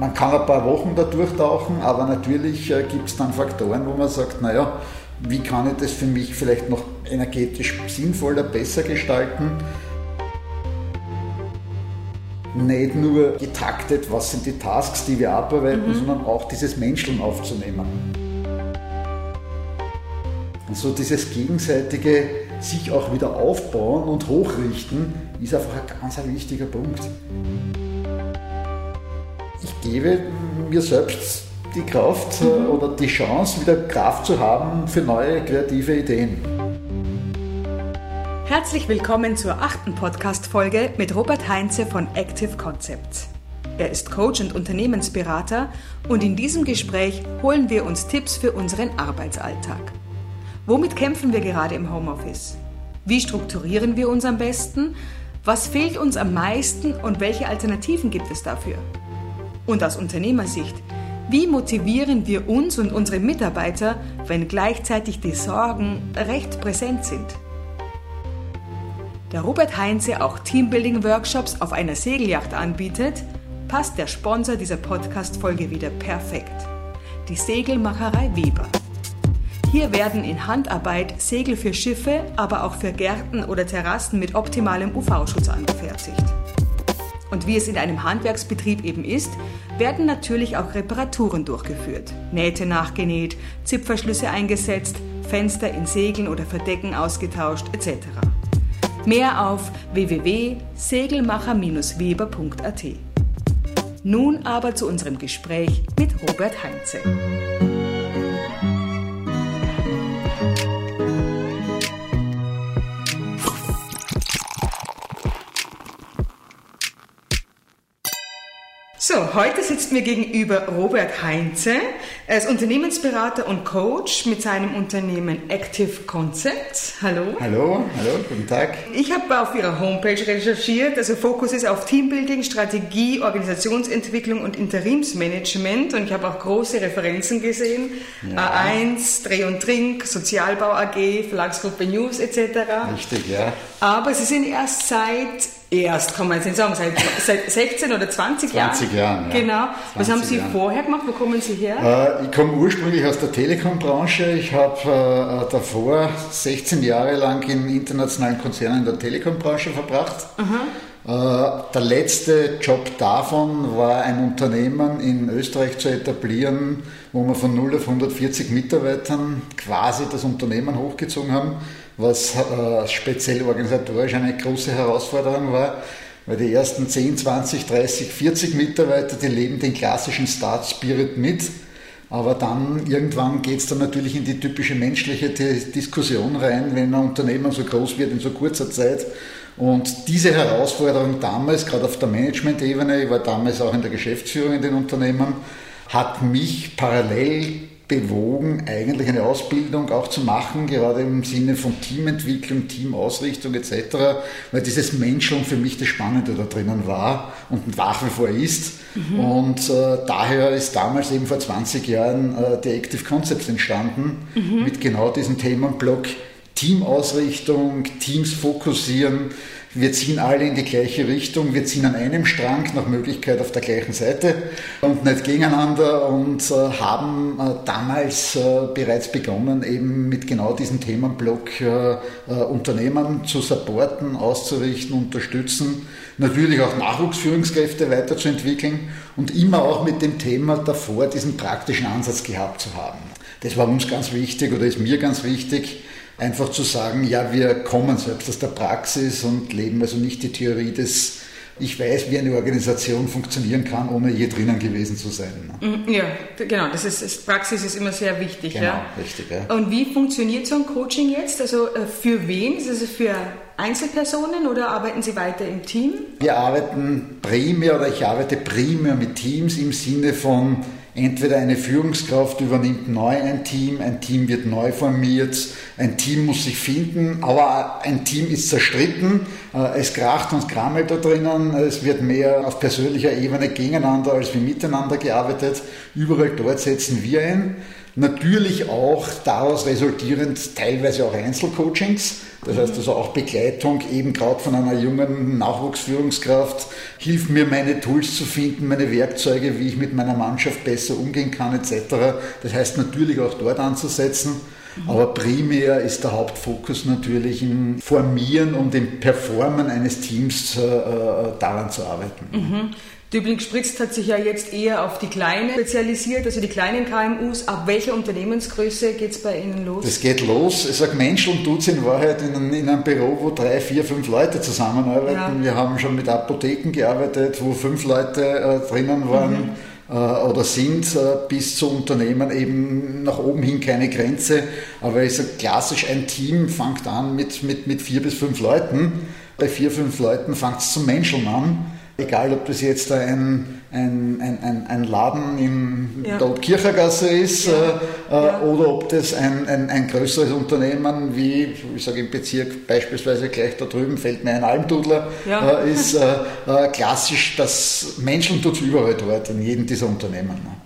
man kann ein paar Wochen da durchtauchen, aber natürlich äh, gibt es dann Faktoren, wo man sagt, naja, wie kann ich das für mich vielleicht noch energetisch sinnvoller, besser gestalten? Nicht nur getaktet, was sind die Tasks, die wir abarbeiten, mhm. sondern auch dieses Menscheln aufzunehmen. Und so dieses gegenseitige sich auch wieder aufbauen und hochrichten, ist einfach ein ganz ein wichtiger Punkt. Gebe mir selbst die Kraft mhm. oder die Chance, wieder Kraft zu haben für neue kreative Ideen. Herzlich willkommen zur achten Podcast-Folge mit Robert Heinze von Active Concepts. Er ist Coach und Unternehmensberater und in diesem Gespräch holen wir uns Tipps für unseren Arbeitsalltag. Womit kämpfen wir gerade im Homeoffice? Wie strukturieren wir uns am besten? Was fehlt uns am meisten und welche Alternativen gibt es dafür? Und aus Unternehmersicht, wie motivieren wir uns und unsere Mitarbeiter, wenn gleichzeitig die Sorgen recht präsent sind? Da Robert Heinze auch Teambuilding-Workshops auf einer Segelyacht anbietet, passt der Sponsor dieser Podcast-Folge wieder perfekt. Die Segelmacherei Weber. Hier werden in Handarbeit Segel für Schiffe, aber auch für Gärten oder Terrassen mit optimalem UV-Schutz angefertigt. Und wie es in einem Handwerksbetrieb eben ist, werden natürlich auch Reparaturen durchgeführt. Nähte nachgenäht, Zipferschlüsse eingesetzt, Fenster in Segeln oder Verdecken ausgetauscht etc. Mehr auf www.segelmacher-weber.at. Nun aber zu unserem Gespräch mit Robert Heinze. Heute sitzt mir gegenüber Robert Heinze. Er ist Unternehmensberater und Coach mit seinem Unternehmen Active Concepts. Hallo. Hallo, hallo, guten Tag. Ich habe auf Ihrer Homepage recherchiert. Also Fokus ist auf Teambuilding, Strategie, Organisationsentwicklung und Interimsmanagement. Und ich habe auch große Referenzen gesehen. Ja. A1, Dreh und Trink, Sozialbau AG, Verlagsgruppe News etc. Richtig, ja. Aber Sie sind erst seit erst, kann man jetzt nicht sagen, seit, seit 16 oder 20 Jahren. 20 Jahren, ja. Genau. Was haben Sie Jahren. vorher gemacht? Wo kommen Sie her? Äh, ich komme ursprünglich aus der Telekom-Branche. Ich habe äh, davor 16 Jahre lang in internationalen Konzernen der Telekom-Branche verbracht. Äh, der letzte Job davon war ein Unternehmen in Österreich zu etablieren, wo wir von 0 auf 140 Mitarbeitern quasi das Unternehmen hochgezogen haben was äh, speziell organisatorisch eine große Herausforderung war, weil die ersten 10, 20, 30, 40 Mitarbeiter, die leben den klassischen Start Spirit mit. Aber dann irgendwann geht es dann natürlich in die typische menschliche Diskussion rein, wenn ein Unternehmen so groß wird in so kurzer Zeit. Und diese Herausforderung damals, gerade auf der Management-Ebene, ich war damals auch in der Geschäftsführung in den Unternehmen, hat mich parallel bewogen, eigentlich eine Ausbildung auch zu machen, gerade im Sinne von Teamentwicklung, Teamausrichtung etc., weil dieses Menscheln für mich das Spannende da drinnen war und nach wie vor ist. Mhm. Und äh, daher ist damals eben vor 20 Jahren äh, die Active Concepts entstanden, mhm. mit genau diesem Themenblock Teamausrichtung, Teams fokussieren, wir ziehen alle in die gleiche Richtung, wir ziehen an einem Strang, nach Möglichkeit auf der gleichen Seite und nicht gegeneinander und äh, haben äh, damals äh, bereits begonnen, eben mit genau diesem Themenblock äh, äh, Unternehmen zu supporten, auszurichten, unterstützen, natürlich auch Nachwuchsführungskräfte weiterzuentwickeln und immer auch mit dem Thema davor diesen praktischen Ansatz gehabt zu haben. Das war uns ganz wichtig oder ist mir ganz wichtig, einfach zu sagen, ja, wir kommen selbst aus der Praxis und leben also nicht die Theorie des ich weiß, wie eine Organisation funktionieren kann, ohne je drinnen gewesen zu sein. Ne? Mhm, ja, genau. Das ist, Praxis ist immer sehr wichtig. Genau, ja. richtig. Ja. Und wie funktioniert so ein Coaching jetzt? Also äh, für wen? Ist es für Einzelpersonen oder arbeiten Sie weiter im Team? Wir arbeiten primär oder ich arbeite primär mit Teams im Sinne von Entweder eine Führungskraft übernimmt neu ein Team, ein Team wird neu formiert, ein Team muss sich finden, aber ein Team ist zerstritten, äh, es kracht und krammelt da drinnen, es wird mehr auf persönlicher Ebene gegeneinander als wie miteinander gearbeitet. Überall dort setzen wir ein. Natürlich auch daraus resultierend teilweise auch Einzelcoachings. Das heißt also auch Begleitung eben gerade von einer jungen Nachwuchsführungskraft, hilft mir meine Tools zu finden, meine Werkzeuge, wie ich mit meiner Mannschaft besser umgehen kann etc. Das heißt natürlich auch dort anzusetzen. Aber primär ist der Hauptfokus natürlich im Formieren und im Performen eines Teams äh, äh daran zu arbeiten. Mhm. Dübling Spritzt hat sich ja jetzt eher auf die Kleinen spezialisiert, also die kleinen KMUs. Ab welcher Unternehmensgröße geht es bei Ihnen los? Es geht los. Ich sage, Menschen tut es in Wahrheit in, in, einem Büro, wo drei, vier, fünf Leute zusammenarbeiten. Ja. Wir haben schon mit Apotheken gearbeitet, wo fünf Leute äh, drinnen waren. Mhm äh, oder sind äh, bis zu Unternehmen eben nach oben hin keine Grenze. Aber ich sage klassisch, ein Team fängt an mit, mit, mit vier bis fünf Leuten. Bei vier, fünf Leuten fängt es zum Menscheln an. Egal, ob das jetzt ein, ein, ein, ein Laden in ja. der Kirchergasse ist ja. Äh, äh, ja. oder ob das ein, ein, ein größeres Unternehmen wie, ich sage im Bezirk beispielsweise gleich da drüben, fällt mir ein Almdudler, äh, ist äh, äh, klassisch, dass Menschen tut es überall dort, in jedem dieser Unternehmen.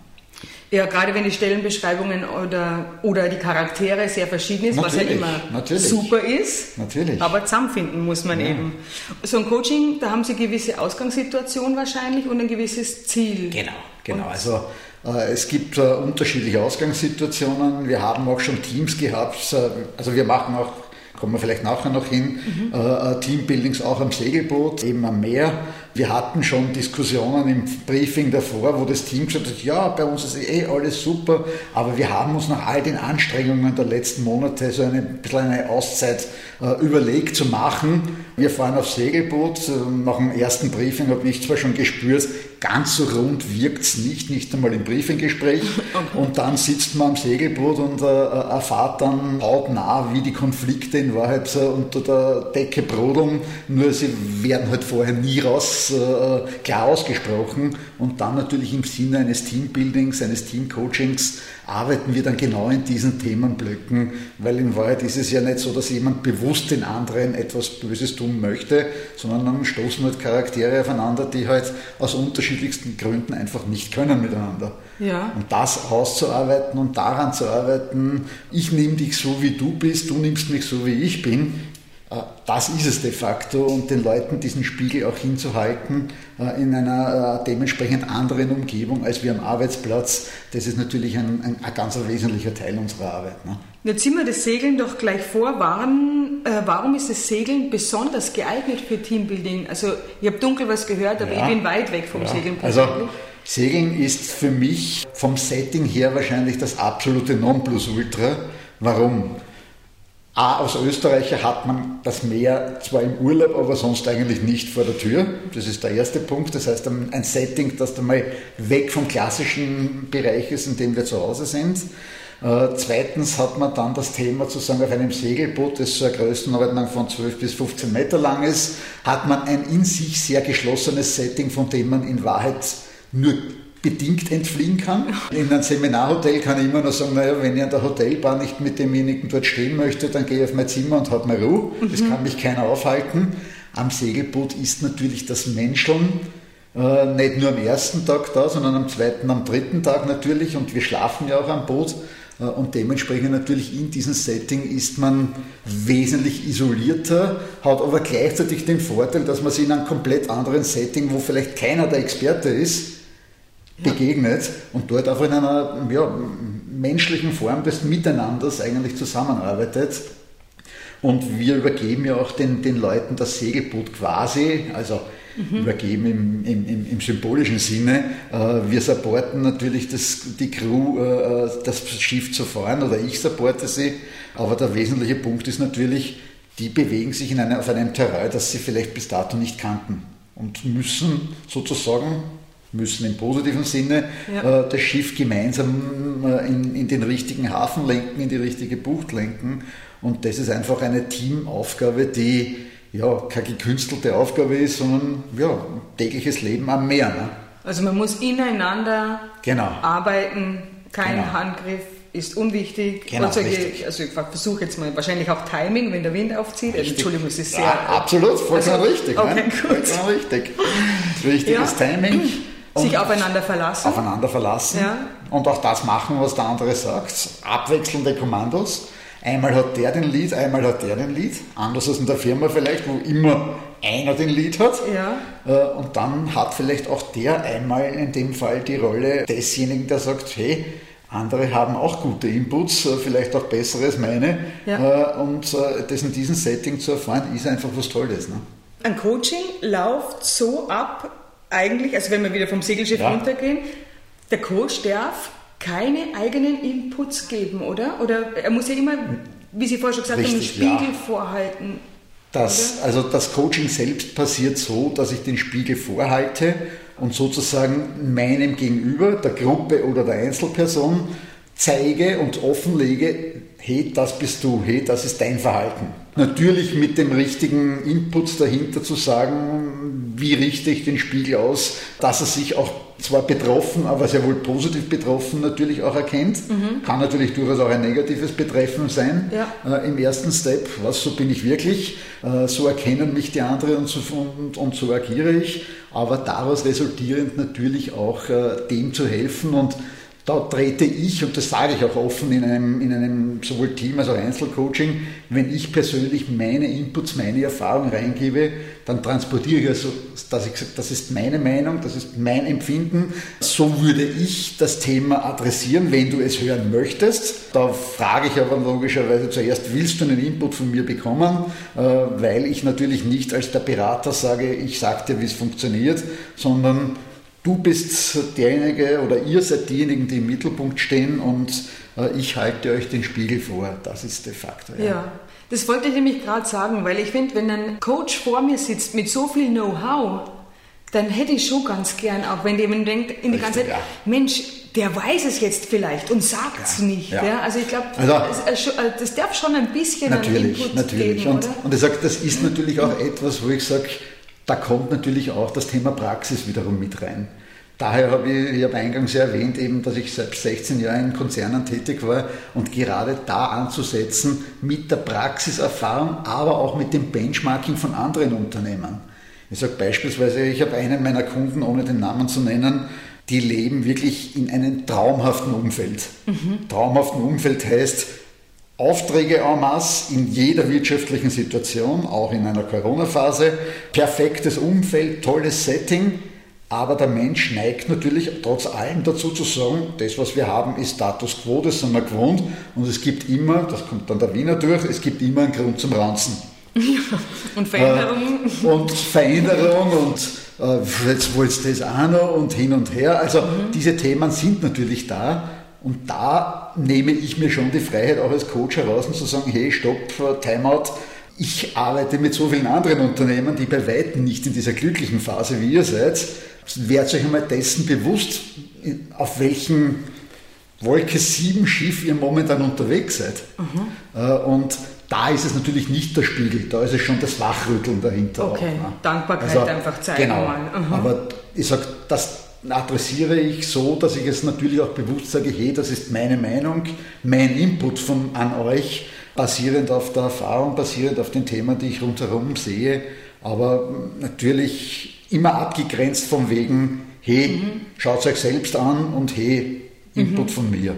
Ja, gerade wenn die Stellenbeschreibungen oder, oder die Charaktere sehr verschieden ist, natürlich, was ja immer natürlich. super ist. Natürlich. Aber zusammenfinden muss man ja. eben. So ein Coaching, da haben Sie eine gewisse Ausgangssituation wahrscheinlich und ein gewisses Ziel. Genau, genau. Und also äh, es gibt äh, unterschiedliche Ausgangssituationen. Wir haben auch schon Teams gehabt. Äh, also wir machen auch kommen wir vielleicht nachher noch hin, mhm. äh, Teambuildings auch am Segelboot, eben am Meer. Wir hatten schon Diskussionen im Briefing davor, wo das Team gesagt hat, ja, bei uns ist eh alles super, aber wir haben uns nach all den Anstrengungen der letzten Monate so eine bisschen eine Auszeit äh, überlegt zu machen. Wir fahren auf Segelboot. Nach dem ersten Briefing habe ich zwar schon gespürt, ganz so rund wirkt es nicht, nicht einmal im Briefinggespräch. Okay. Und dann sitzt man am Segelboot und äh, erfahrt dann hautnah, wie die Konflikte in Wahrheit äh, unter der Decke brodeln. Nur sie werden halt vorher nie raus äh, klar ausgesprochen und dann natürlich im Sinne eines Teambuildings, eines Teamcoachings arbeiten wir dann genau in diesen Themenblöcken, weil in Wahrheit ist es ja nicht so, dass jemand bewusst den anderen etwas Böses tun möchte, sondern dann stoßen halt Charaktere aufeinander, die halt aus unterschiedlichsten Gründen einfach nicht können miteinander. Ja. Und das auszuarbeiten und daran zu arbeiten, ich nehme dich so, wie du bist, du nimmst mich so, wie ich bin, das ist es de facto und den Leuten diesen Spiegel auch hinzuhalten äh, in einer äh, dementsprechend anderen Umgebung als wir am Arbeitsplatz, das ist natürlich ein, ein, ein ganz wesentlicher Teil unserer Arbeit. Ne? Jetzt ziehen wir das Segeln doch gleich vor. Warum, äh, warum ist das Segeln besonders geeignet für Teambuilding? Also ich habe dunkel was gehört, aber ja, ich bin weit weg vom ja. Segeln. Also Segeln ist für mich vom Setting her wahrscheinlich das absolute Nonplusultra. Warum? A, als Österreicher hat man das Meer zwar im Urlaub, aber sonst eigentlich nicht vor der Tür. Das ist der erste Punkt. Das heißt, ein Setting, das dann mal weg vom klassischen Bereich ist, in dem wir zu Hause sind. Äh, zweitens hat man dann das Thema zu sagen, auf einem Segelboot, das eine Größenordnung von 12 bis 15 Meter lang ist, hat man ein in sich sehr geschlossenes Setting, von dem man in Wahrheit nur bedingt entfliehen kann. In einem Seminarhotel kann ich immer noch sagen, naja, wenn ich an der Hotelbar nicht mit demjenigen dort stehen möchte, dann gehe ich auf mein Zimmer und habe mal Ruhe. Das mhm. kann mich keiner aufhalten. Am Segelboot ist natürlich das Menscheln äh, nicht nur am ersten Tag da, sondern am zweiten, am dritten Tag natürlich. Und wir schlafen ja auch am Boot. Äh, und dementsprechend natürlich in diesem Setting ist man wesentlich isolierter, hat aber gleichzeitig den Vorteil, dass man sich in einem komplett anderen Setting, wo vielleicht keiner der Experte ist, begegnet und dort einfach in einer ja, menschlichen Form des Miteinanders eigentlich zusammenarbeitet. Und wir übergeben ja auch den, den Leuten das Segelboot quasi, also mhm. übergeben im, im, im, symbolischen Sinne. Äh, wir supporten natürlich das, die Crew, äh, das Schiff zu fahren oder ich supporte sie, aber der wesentliche Punkt ist natürlich, die bewegen sich in einer, auf einem Terrain, das sie vielleicht bis dato nicht kannten und müssen sozusagen müssen im positiven Sinne ja. äh, das Schiff gemeinsam äh, in, in, den richtigen Hafen lenken, in die richtige Bucht lenken. Und das ist einfach eine Teamaufgabe, die ja keine gekünstelte Aufgabe ist, sondern ja, tägliches Leben am Meer. Ne? Also man muss ineinander genau. arbeiten, kein genau. Handgriff ist unwichtig. Genau, also, ich, also ich versuche jetzt mal wahrscheinlich auch Timing, wenn der Wind aufzieht. Also, Entschuldigung, es ist sehr. Ja, absolut, vollkommen also, richtig. Okay, ne? Vollkommen richtig. Wichtig ja. Timing. Sich aufeinander verlassen. Aufeinander verlassen Ja. und auch das machen, was der andere sagt. Abwechselnde Kommandos. Einmal hat der den Lead, einmal hat der den Lead. Anders als in der Firma vielleicht, wo immer einer den Lead hat. Ja. Äh, Und dann hat vielleicht auch der einmal in dem Fall die Rolle desjenigen, der sagt, hey, andere haben auch gute Inputs, äh, vielleicht auch bessere als meine. Ja. Äh, Und das in diesem Setting zu erfahren, ist einfach was Tolles. Ne? Ein Coaching läuft so ab, eigentlich, also wenn wir wieder vom Segelschiff Ja. runtergehen, der Coach darf keine eigenen Inputs geben, oder? Oder er muss ja immer, wie Sie vorher schon gesagt haben, einen Richtig, ja. Spiegel vorhalten. Das, also das Coaching selbst passiert so, dass ich den Spiegel vorhalte und sozusagen meinem Gegenüber, der Gruppe oder der Einzelperson, zeige und offenlege, hey, das bist du, hey, das ist dein Verhalten. Natürlich mit dem richtigen Input dahinter zu sagen, wie richte ich den Spiegel aus, dass er sich auch zwar betroffen, aber sehr wohl positiv betroffen natürlich auch erkennt. Kann natürlich durchaus auch ein negatives Betreffen sein Ja. äh, im ersten Step. Was, so bin ich wirklich, äh, so erkennen mich die anderen und so, und, und so agiere ich. Aber daraus resultierend natürlich auch äh, dem zu helfen und da trete ich, und das sage ich auch offen in einem, in einem sowohl Team als auch Einzelcoaching, wenn ich persönlich meine Inputs, meine Erfahrung reingebe, dann transportiere ich also, dass ich sage, das ist meine Meinung, das ist mein Empfinden. So würde ich das Thema adressieren, wenn du es hören möchtest. Da frage ich aber logischerweise zuerst, willst du einen Input von mir bekommen? Äh, Weil ich natürlich nicht als der Berater sage, ich sage dir, wie es funktioniert, sondern Du bist derjenige oder ihr seid diejenigen, die im Mittelpunkt stehen und äh, ich halte euch den Spiegel vor. Das ist de facto. Ja. Das wollte ich nämlich gerade sagen, weil ich finde, wenn ein Coach vor mir sitzt mit so viel Know-how, dann hätte ich schon ganz gern, auch wenn jemand denkt in die ganze Zeit, ja. Mensch, der weiß es jetzt vielleicht und sagt es nicht. Ja. ja. Also ich glaube, Also- das, das darf schon ein bisschen Natürlich, Input natürlich. geben, Und, oder? und ich sage, das ist natürlich auch etwas, wo ich sage, da kommt natürlich auch das Thema Praxis wiederum mit rein. Daher habe ich, ich habe eingangs ja erwähnt, eben, dass ich seit 16 Jahren in Konzernen tätig war und gerade da anzusetzen mit der Praxiserfahrung, aber auch mit dem Benchmarking von anderen Unternehmen. Ich sage beispielsweise, ich habe einen meiner Kunden, ohne den Namen zu nennen, die leben wirklich in einem traumhaften Umfeld. Traumhaften Umfeld heißt, Aufträge en masse in jeder wirtschaftlichen Situation, auch in einer Corona-Phase, perfektes Umfeld, tolles Setting, aber der Mensch neigt natürlich trotz allem dazu zu sagen, das, was wir haben, ist Status quo, das sind wir gewohnt und es gibt immer, das kommt dann der Wiener durch, es gibt immer einen Grund zum Ranzen. Und Veränderungen. Äh, und Veränderung und äh, jetzt wollt's das auch noch und hin und her. Also diese Themen sind natürlich da und da nehme ich mir schon die Freiheit auch als Coach heraus und zu sagen, hey, stopp, äh, Timeout. Ich arbeite mit so vielen anderen Unternehmen, die bei weitem nicht in dieser glücklichen Phase wie ihr seid. Werdet euch einmal dessen bewusst, auf welchen Wolke 7 Schiff ihr momentan unterwegs seid. Äh, Und da ist es natürlich nicht der Spiegel, da ist es schon das Wachrütteln dahinter. Okay, auch, ne? Dankbarkeit einfach zeigen Genau. mal. Mhm. Aber ich sage, das adressiere ich so, dass ich es natürlich auch bewusst sage, hey, das ist meine Meinung, mein Input von, an euch, basierend auf der Erfahrung, basierend auf den Themen, die ich rundherum sehe, aber natürlich immer abgegrenzt vom Wegen, hey, Mhm. schaut euch selbst an und hey, Input von mir.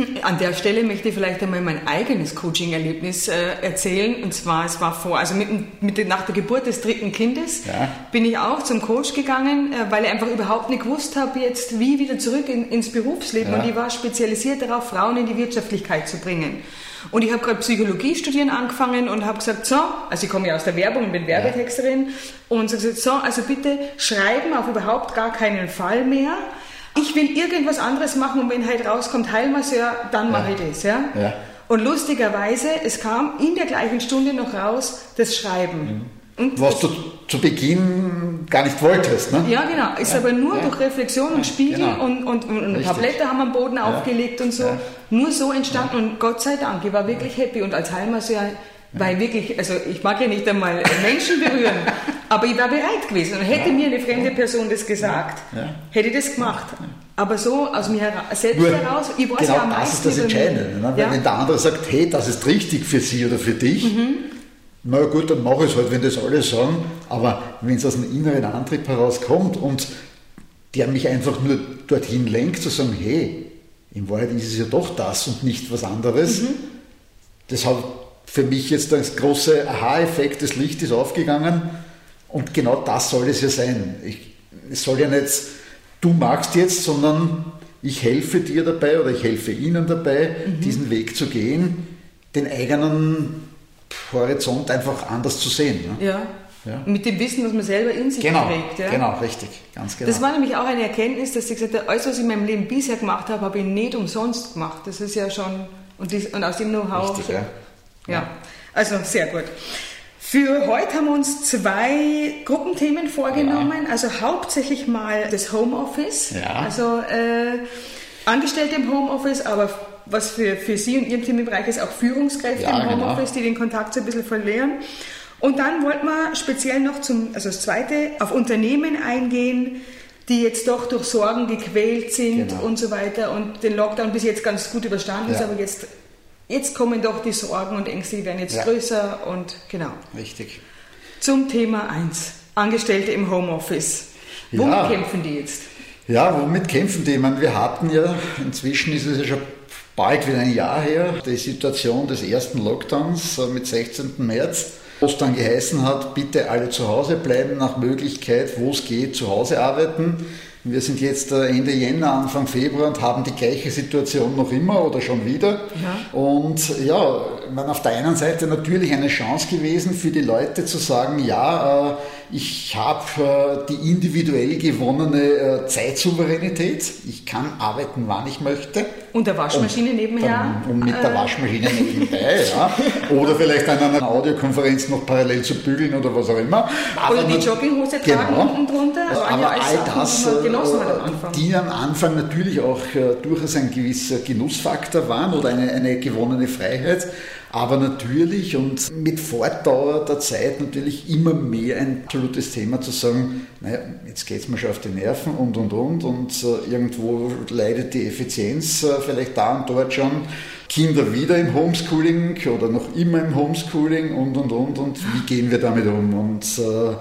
An der Stelle möchte ich vielleicht einmal mein eigenes Coaching-Erlebnis äh, erzählen. Und zwar, es war vor, also mit, mit, nach der Geburt des dritten Kindes Ja. bin ich auch zum Coach gegangen, äh, weil ich einfach überhaupt nicht gewusst habe, jetzt wie wieder zurück in, ins Berufsleben. Ja. Und ich war spezialisiert darauf, Frauen in die Wirtschaftlichkeit zu bringen. Und ich habe gerade Psychologie studieren angefangen und habe gesagt, so, also ich komme ja aus der Werbung und bin Werbetexterin und so gesagt, so, also bitte schreiben auf überhaupt gar keinen Fall mehr. Ich will irgendwas anderes machen und wenn halt rauskommt Heilmasseur, dann mache ich das, ja. Ja. Und lustigerweise, es kam in der gleichen Stunde noch raus das Schreiben. Und Was du zu Beginn gar nicht wolltest. Ne? ja, genau. Ist aber nur Ja. durch Reflexion und Spiegel genau. und, und, und Richtig. Tablette haben am Boden aufgelegt und so. Ja. Nur so entstanden und Gott sei Dank, ich war wirklich happy und als Heilmasseur ich wirklich, also ich mag ja nicht einmal Menschen berühren, aber ich war bereit gewesen und hätte mir eine fremde Person das gesagt, Ja. hätte ich das gemacht. Aber so aus mir hera selbst Nur, heraus, ich weiß genau ja am das ist meisten das über mich. Entscheidende. Ne? Weil Ja. wenn der andere sagt, hey, das ist richtig für sie oder für dich, na gut, dann mache ich es halt, wenn das alle sagen, aber wenn es aus einem inneren Antrieb herauskommt und der mich einfach nur dorthin lenkt, zu sagen, hey, in Wahrheit ist es ja doch das und nicht was anderes, mhm. das hat für mich jetzt das große Aha-Effekt, das Licht ist aufgegangen und genau das soll es ja sein. Ich, es soll ja nicht, du magst jetzt, sondern ich helfe dir dabei oder ich helfe ihnen dabei, mhm. diesen Weg zu gehen, den eigenen Horizont einfach anders zu sehen. Ne? Ja. ja. Mit dem Wissen, was man selber in sich genau, trägt. Ja? Genau, richtig, ganz genau. Das war nämlich auch eine Erkenntnis, dass ich gesagt habe, alles, was ich in meinem Leben bisher gemacht habe, habe ich nicht umsonst gemacht. Das ist ja schon, und, das, und aus dem Know-how. Richtig, ja. Ja. Also sehr gut. Für heute haben wir uns zwei Gruppenthemen vorgenommen. Ja. Also hauptsächlich mal das Homeoffice. Ja. Also äh, Angestellte im Homeoffice, aber was für, für Sie und Ihren Themenbereich ist, auch Führungskräfte ja, im genau. Homeoffice, genau. die den Kontakt so ein bisschen verlieren. Und dann wollten wir speziell noch zum, also das zweite, auf Unternehmen eingehen, die jetzt doch durch Sorgen gequält sind genau. und so weiter und den Lockdown bis jetzt ganz gut überstanden ja. ist, aber jetzt, jetzt kommen doch die Sorgen und Ängste, die werden jetzt ja. größer und genau. Richtig. Zum Thema 1, Angestellte im Homeoffice. Womit ja. kämpfen die jetzt? Ja, womit kämpfen die? Ich meine, wir hatten ja, inzwischen ist es ja schon bald wieder ein Jahr her, die Situation des ersten Lockdowns äh, mit 16. März, wo es dann geheißen hat, bitte alle zu Hause bleiben, nach Möglichkeit, wo es geht, zu Hause arbeiten. Wir sind jetzt äh, Ende Jänner, Anfang Februar und haben die gleiche Situation noch immer oder schon wieder. Ja. Und ja, man auf der einen Seite natürlich eine Chance gewesen für die Leute zu sagen, ja, äh, ich habe äh, die individuell gewonnene Zeitsouveränität. Ich kann arbeiten, wann ich möchte. Und der Waschmaschine und nebenher. Dann, und mit der Waschmaschine nebenbei, ja. Oder vielleicht an einer Audiokonferenz noch parallel zu bügeln oder was auch immer. Aber oder die Jogginghose tragen genau. unten drunter. Also aber all das genossen hat am Anfang. Die am Anfang natürlich auch äh, durchaus ein gewisser Genussfaktor waren oder eine, eine gewonnene Freiheit, aber natürlich und mit Fortdauer der Zeit natürlich immer mehr ein absolutes Thema zu sagen, naja, jetzt geht es mir schon auf die Nerven und und und und äh, irgendwo leidet die Effizienz äh, vielleicht da und dort schon. Kinder wieder im Homeschooling oder noch immer im Homeschooling und und und und wie gehen wir damit um? Und äh,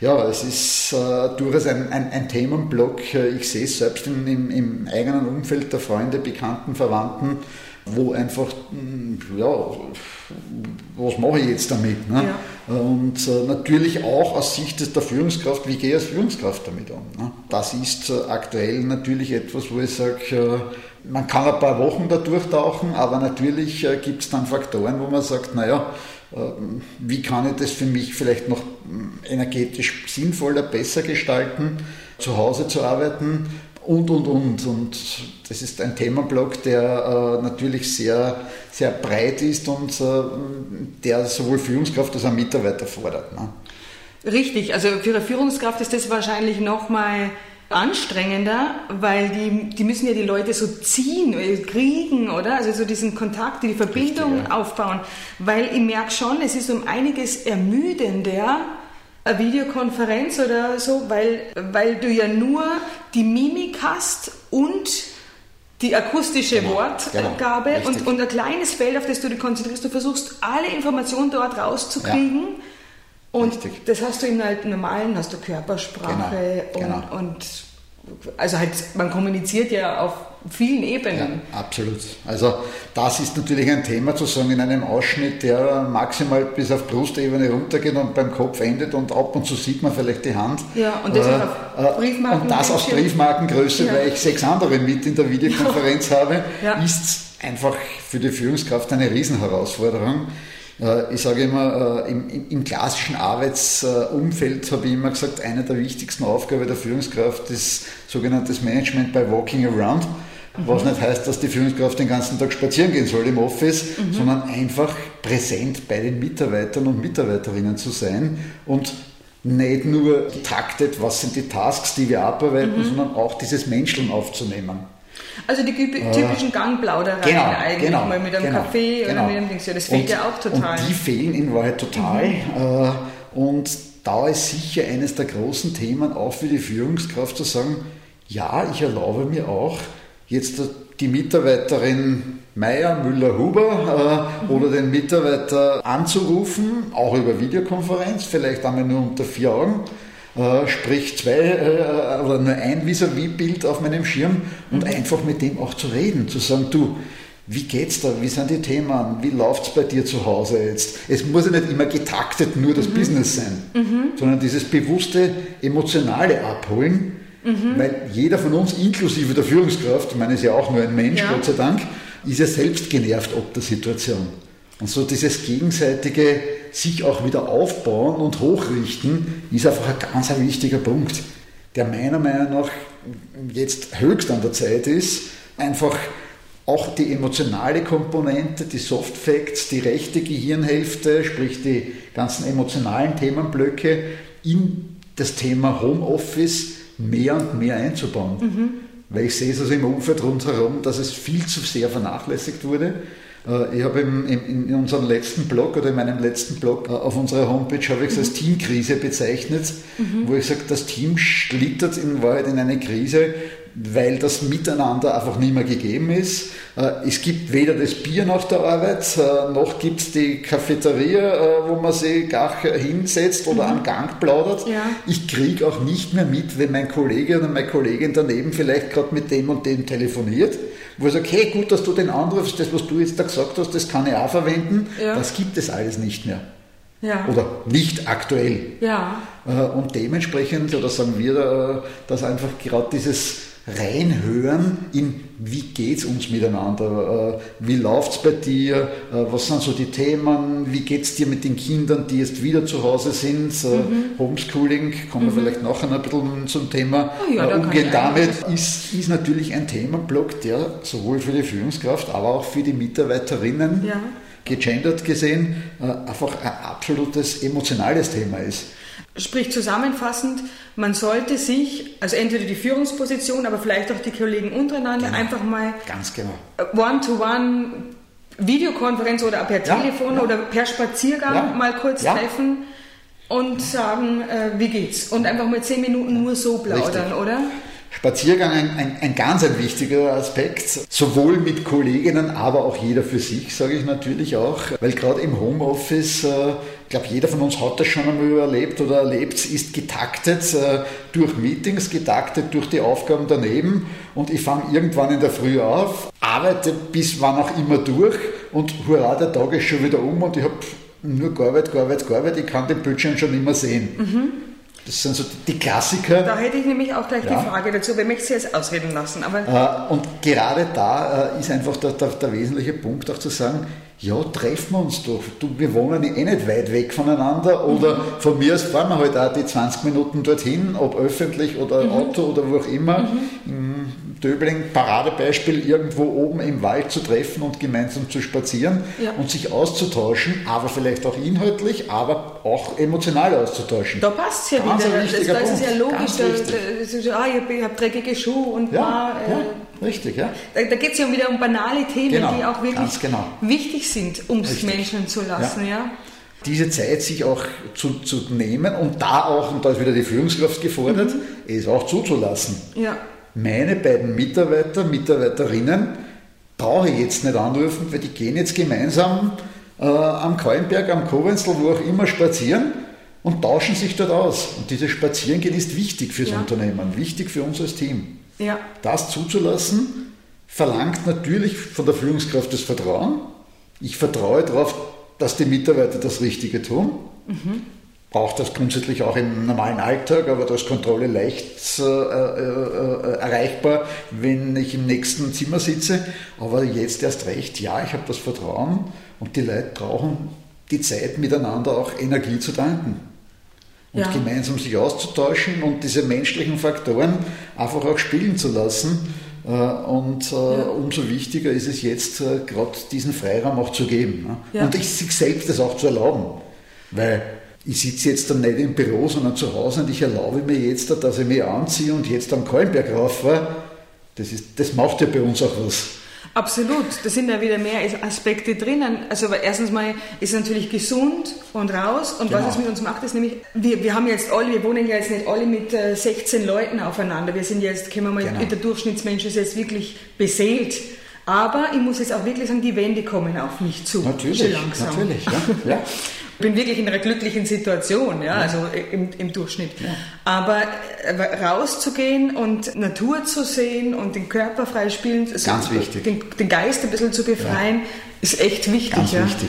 ja, es ist äh, durchaus ein, ein, ein, Themenblock. Ich sehe es selbst im, im, im, eigenen Umfeld der Freunde, Bekannten, Verwandten, wo einfach, hm, ja, was mache ich jetzt damit? Ne? Ja. Und äh, natürlich auch aus Sicht der Führungskraft, wie gehe ich als Führungskraft damit um? Ne? Das ist äh, aktuell natürlich etwas, wo ich sage, äh, man kann ein paar Wochen da durchtauchen, aber natürlich gibt es dann Faktoren, wo man sagt, naja, wie kann ich das für mich vielleicht noch hm, energetisch sinnvoller, besser gestalten, zu Hause zu arbeiten und, und, und. Und das ist ein Themenblock, der äh, natürlich sehr, sehr breit ist und äh, der sowohl Führungskraft als auch Mitarbeiter fordert. Ne? Richtig, also für eine Führungskraft ist das wahrscheinlich nochmal anstrengender, weil die, die müssen ja die Leute so ziehen, äh, kriegen, oder? Also so diesen Kontakt, die Verbindung Richtig, ja. aufbauen. Weil ich merke schon, es ist um einiges ermüdender, eine Videokonferenz oder so, weil, weil du ja nur die Mimik hast und die akustische genau, Wortgabe genau, und, und ein kleines Feld, auf das du dich konzentrierst. Du versuchst alle Informationen dort rauszukriegen. Ja. Und Richtig. das hast du in halt normalen, hast du Körpersprache genau, genau. und, und also halt, man kommuniziert ja auf vielen Ebenen. Ja, absolut. Also das ist natürlich ein Thema zu sagen in einem Ausschnitt, der maximal bis auf Brustebene runtergeht und beim Kopf endet und ab und zu sieht man vielleicht die Hand. Ja, und das, äh, auf, Briefmarken und das auf Briefmarkengröße, ja. weil ich sechs andere mit in der Videokonferenz ja. habe, ist einfach für die Führungskraft eine Riesenherausforderung. Äh, ich sage immer, äh, im, im klassischen Arbeitsumfeld habe ich immer gesagt, eine der wichtigsten Aufgaben der Führungskraft ist sogenanntes Management by Walking Around. Was nicht heißt, dass die Führungskraft den ganzen Tag spazieren gehen soll im Office, mhm. sondern einfach präsent bei den Mitarbeitern und Mitarbeiterinnen zu sein und nicht nur getaktet, was sind die Tasks, die wir abarbeiten, mhm. sondern auch dieses Menscheln aufzunehmen. Also die typischen Gangplaudereien genau, eigentlich genau, mal mit einem genau, Kaffee oder genau. mit einem Dings. Ja, das fehlt und, ja auch total. Und die fehlen in Wahrheit total. Mhm. Und da ist sicher eines der großen Themen auch für die Führungskraft zu sagen, ja, ich erlaube mir auch, jetzt die Mitarbeiterin Meier, Müller, Huber äh, mhm. oder den Mitarbeiter anzurufen, auch über Videokonferenz, vielleicht einmal nur unter vier Augen. Äh, sprich zwei äh, oder nur ein Vis-à-vis-Bild auf meinem Schirm und mhm. einfach mit dem auch zu reden, zu sagen, du, wie geht's da? Wie sind die Themen? Wie läuft's bei dir zu Hause jetzt? Es muss ja nicht immer getaktet nur das mhm. Business sein, mhm. sondern dieses bewusste, emotionale Abholen, mhm. weil jeder von uns, inklusive der Führungskraft, ich meine, ist ja auch nur ein Mensch, ja. Gott sei Dank, ist ja selbst genervt ob der Situation. Und so dieses gegenseitige sich auch wieder aufbauen und hochrichten, ist einfach ein ganz ein wichtiger Punkt, der meiner Meinung nach jetzt höchst an der Zeit ist, einfach auch die emotionale Komponente, die Soft Facts, die rechte Gehirnhälfte, sprich die ganzen emotionalen Themenblöcke in das Thema Homeoffice mehr und mehr einzubauen. Mhm. Weil ich sehe es also im Umfeld rundherum, dass es viel zu sehr vernachlässigt wurde. Äh, ich habe in, unserem letzten Blog oder in meinem letzten Blog äh, auf unserer Homepage habe ich es als mhm. Teamkrise bezeichnet, mhm. wo ich sage, das Team schlittert in Wahrheit in eine Krise, weil das Miteinander einfach nicht mehr gegeben ist. Äh, es gibt weder das Bier nach der Arbeit, noch gibt es die Cafeteria, wo man sich gar hinsetzt oder mhm. am Gang plaudert. Ja. Ich kriege auch nicht mehr mit, wenn mein Kollege oder meine Kollegin daneben vielleicht gerade mit dem und dem telefoniert wo ich sage, hey, gut, dass du den anrufst, das, was du jetzt da gesagt hast, das kann ich auch verwenden. Ja. Das gibt es alles nicht mehr. Ja. Oder nicht aktuell. Ja. Äh, und dementsprechend, oder sagen wir, äh, dass einfach gerade dieses reinhören in, wie geht es uns miteinander, äh, wie läuft es bei dir, äh, was sind so die Themen, wie geht es dir mit den Kindern, die jetzt wieder zu Hause sind, äh, mhm. Homeschooling, kommen wir mhm. vielleicht nachher ein bisschen zum Thema oh ja, da umgehen damit, ist, ist natürlich ein Themenblock, der sowohl für die Führungskraft, aber auch für die Mitarbeiterinnen ja. gegendert gesehen einfach ein absolutes emotionales Thema ist. Sprich zusammenfassend, man sollte sich, also entweder die Führungsposition, aber vielleicht auch die Kollegen untereinander genau. einfach mal ganz genau One-to-One Videokonferenz oder per Telefon ja, ja. oder per Spaziergang ja. mal kurz treffen und sagen, äh, wie geht's? Und einfach mal zehn Minuten nur so plaudern, oder? Spaziergang ein, ein, ein, ganz ein wichtiger Aspekt, sowohl mit Kolleginnen, aber auch jeder für sich, sage ich natürlich auch, weil gerade im Homeoffice, äh, ich glaube, jeder von uns hat das schon einmal erlebt oder erlebt, ist getaktet äh, durch Meetings, getaktet durch die Aufgaben daneben und ich fange irgendwann in der Früh auf, arbeite bis wann auch immer durch und hurra, der Tag ist schon wieder um und ich habe nur gearbeitet, gearbeitet, gearbeitet, ich kann den Bildschirm schon immer sehen. Mhm. Das sind so die Klassiker. Da hätte ich nämlich auch gleich ja. die Frage dazu, weil ich Sie jetzt ausreden lassen. Aber äh, und gerade da äh, ist einfach der, der, der, wesentliche Punkt auch zu sagen, ja, treffen wir uns doch. Du, wir wohnen eh nicht weit weg voneinander oder mhm. von mir aus fahren wir halt auch die 20 Minuten dorthin, ob öffentlich oder mhm. Auto oder wo auch immer. Mhm. Döbling, Paradebeispiel, irgendwo oben im Wald zu treffen und gemeinsam zu spazieren ja. und sich auszutauschen, aber vielleicht auch inhaltlich, aber auch emotional auszutauschen. Da passt es ja Ganz wieder. Das, das ist ja logisch. Da, so, ah, ich habe dreckige Schuhe und ja, war, äh, ja. Richtig, ja. Da, da geht es ja wieder um banale Themen, genau, die auch wirklich genau. wichtig sind, um es Menschen zu lassen. Ja. ja. Diese Zeit sich auch zu, zu nehmen und da auch, und da ist wieder die Führungskraft gefordert, mhm. es auch zuzulassen. Ja meine beiden Mitarbeiter, Mitarbeiterinnen, brauche ich jetzt nicht anrufen, weil die gehen jetzt gemeinsam äh, am Kallenberg, am Kowenzel, wo auch immer spazieren und tauschen sich dort aus. Und dieses Spazierengehen ist wichtig fürs ja. Unternehmen, wichtig für uns als Team. Ja. Das zuzulassen, verlangt natürlich von der Führungskraft das Vertrauen. Ich vertraue darauf, dass die Mitarbeiter das Richtige tun. Mhm braucht das grundsätzlich auch im normalen Alltag, aber da ist Kontrolle leicht äh, äh, erreichbar, wenn ich im nächsten Zimmer sitze. Aber jetzt erst recht, ja, ich habe das Vertrauen und die Leute brauchen die Zeit miteinander auch Energie zu tanken. Und ja. gemeinsam sich auszutauschen und diese menschlichen Faktoren einfach auch spielen zu lassen. Äh, und äh, ja. umso wichtiger ist es jetzt, äh, gerade diesen Freiraum auch zu geben. Ne? Ja. Und sich selbst das auch zu erlauben. Weil ich sitze jetzt dann nicht im Büro, sondern zu Hause und ich erlaube mir jetzt, dass ich mich anziehe und jetzt am Kallenberg rauffahre. Das, ist, das macht ja bei uns auch was. Absolut, da sind ja wieder mehr Aspekte drinnen. Also erstens mal ist es natürlich gesund und raus und genau. was es mit uns macht, ist nämlich, wir, wir haben jetzt alle, wir wohnen ja jetzt nicht alle mit 16 äh, Leuten aufeinander. Wir sind jetzt, können wir mal, genau. der Durchschnittsmensch ist jetzt wirklich beseelt. Aber ich muss jetzt auch wirklich sagen, die Wände kommen auf mich zu. Natürlich, langsam. natürlich, ja. ja. Ich bin wirklich in einer glücklichen Situation, ja, ja. also im, im Durchschnitt. Ja. Aber äh, rauszugehen und Natur zu sehen und den Körper freispielen, also ganz wichtig. Den, den, Geist ein bisschen zu befreien, ja. ist echt wichtig. Ganz wichtig.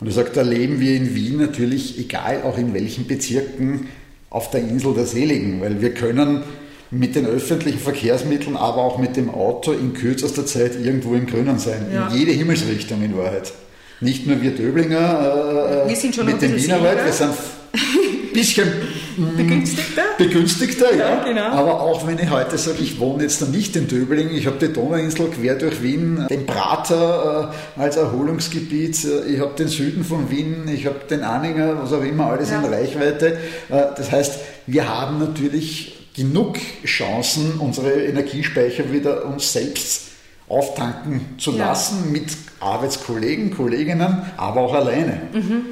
Und du sagst, da leben wir in Wien natürlich, egal auch in welchen Bezirken, auf der Insel der Seligen, weil wir können mit den öffentlichen Verkehrsmitteln, aber auch mit dem Auto in kürzester Zeit irgendwo im Grünen sein. In jede Himmelsrichtung in Wahrheit. Nicht nur wir Döblinger äh, wir sind schon mit dem Wienerwald, wir sind ein bisschen mm, begünstigter, begünstigter ja, ja. Genau. aber auch wenn ich heute sage, ich wohne jetzt dann nicht in Döbling, ich habe die Donauinsel quer durch Wien, den Prater äh, als Erholungsgebiet, äh, ich habe den Süden von Wien, ich habe den Anhänger, was auch immer, alles ja. in Reichweite. Äh, das heißt, wir haben natürlich genug Chancen, unsere Energiespeicher wieder uns selbst auftanken zu lassen ja. mit Arbeitskollegen, Kolleginnen, aber auch alleine. Mhm.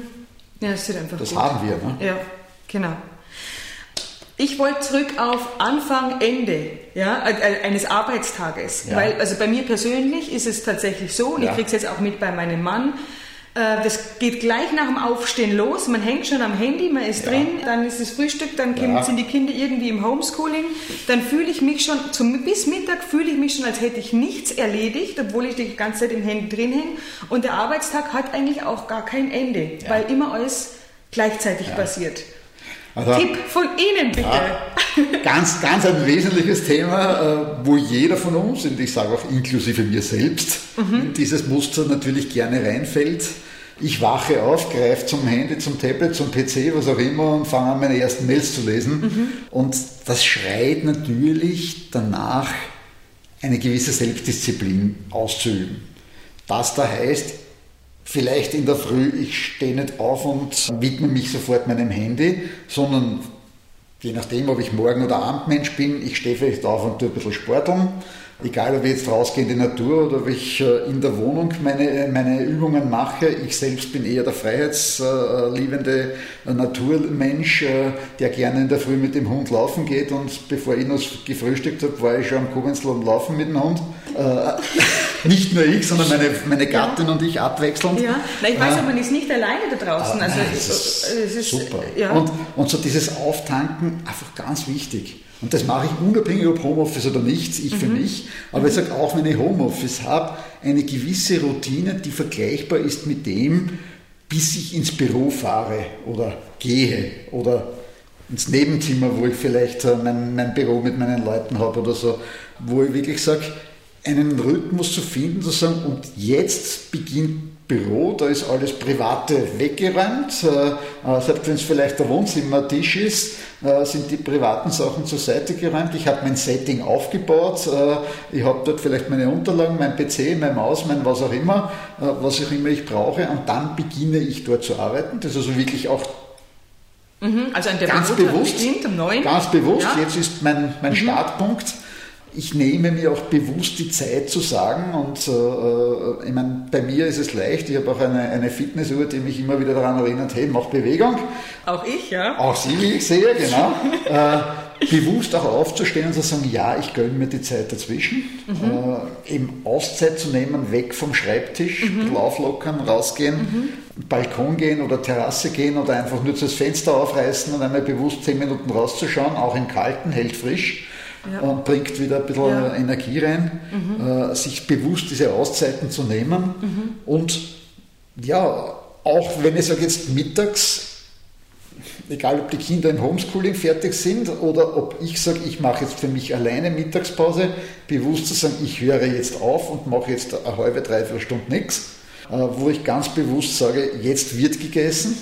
Ja, das ist einfach Das gut. haben wir. Ne? Ja, genau. Ich wollte zurück auf Anfang, Ende ja, eines Arbeitstages. Ja. Weil, also bei mir persönlich ist es tatsächlich so, und ja. ich kriege es jetzt auch mit bei meinem Mann, äh, das geht gleich nach dem Aufstehen los. Man hängt schon am Handy, man ist ja. drin, dann ist das Frühstück, dann ja. sind die Kinder irgendwie im Homeschooling. Dann fühle ich mich schon, zum, bis Mittag fühle ich mich schon, als hätte ich nichts erledigt, obwohl ich die ganze Zeit im Handy drin hänge. Und der Arbeitstag hat eigentlich auch gar kein Ende, ja. weil immer alles gleichzeitig passiert. Also, Tipp von Ihnen bitte. Ja, ganz, ganz ein wesentliches Thema, äh, wo jeder von uns, und ich sage auch inklusive mir selbst, mhm. in dieses Muster natürlich gerne reinfällt. Ich wache auf, greife zum Handy, zum Tablet, zum PC, was auch immer und fange an, meine ersten Mails zu lesen. Mhm. Und das schreit natürlich danach, eine gewisse Selbstdisziplin auszuüben. Das da heißt, vielleicht in der Früh, ich stehe nicht auf und widme mich sofort meinem Handy, sondern je nachdem, ob ich Morgen- oder Abendmensch bin, ich stehe vielleicht auf und tue ein bisschen Sporteln egal ob ich jetzt rausgehe in die Natur oder ob ich äh, in der Wohnung meine, meine Übungen mache. Ich selbst bin eher der freiheitsliebende Naturmensch, äh, der gerne in der Früh mit dem Hund laufen geht und bevor ich noch gefrühstückt habe, war ich schon am Kobenzl Laufen mit dem Hund. Nicht nur ich, sondern meine, meine Gattin ja. und ich abwechselnd. Ja, Nein, ich weiß, aber man ist nicht alleine da draußen. Also, das ist, es ist super. Ja. Und, und so dieses Auftanken, einfach ganz wichtig. Und das mache ich unabhängig, ob Homeoffice oder nichts, ich mhm. für mich. Aber ich sage auch, wenn ich Homeoffice habe, eine gewisse Routine, die vergleichbar ist mit dem, bis ich ins Büro fahre oder gehe oder ins Nebenzimmer, wo ich vielleicht äh, mein, mein Büro mit meinen Leuten habe oder so, wo ich wirklich sage, einen Rhythmus zu finden, zu sagen, und jetzt beginnt Büro, da ist alles Private weggeräumt, äh, äh, selbst wenn es vielleicht der Wohnzimmertisch ist, äh, sind die privaten Sachen zur Seite geräumt. Ich habe mein Setting aufgebaut, ich habe dort vielleicht meine Unterlagen, mein PC, mein Maus, mein was auch immer, was auch immer ich brauche und dann beginne ich dort zu arbeiten. Das ist also wirklich auch mhm, also ganz bewusst, ganz bewusst, ja. jetzt ist mein, mein mhm. Startpunkt ich nehme mir auch bewusst die Zeit zu sagen und äh, äh, ich meine, bei mir ist es leicht, ich habe auch eine, eine Fitnessuhr, die mich immer wieder daran erinnert, hey, mach Bewegung. Auch ich, ja. Auch Sie, wie ich sehe, genau. äh, bewusst auch aufzustehen und zu sagen, ja, ich gönne mir die Zeit dazwischen, mhm. äh, eben Auszeit zu nehmen, weg vom Schreibtisch, mhm. auflockern, rausgehen, mhm. Balkon gehen oder Terrasse gehen oder einfach nur das Fenster aufreißen und einmal bewusst zehn Minuten rauszuschauen, auch im Kalten, hält frisch ja. und bringt wieder ein bisschen ja. Energie rein, mhm. äh, sich bewusst diese Auszeiten zu nehmen mhm. und ja, auch wenn ich sage jetzt mittags, egal ob die Kinder im Homeschooling fertig sind oder ob ich sage, ich mache jetzt für mich alleine Mittagspause, bewusst zu sagen, ich höre jetzt auf und mache jetzt eine halbe, dreiviertel Stunde nichts, äh, wo ich ganz bewusst sage, jetzt wird gegessen.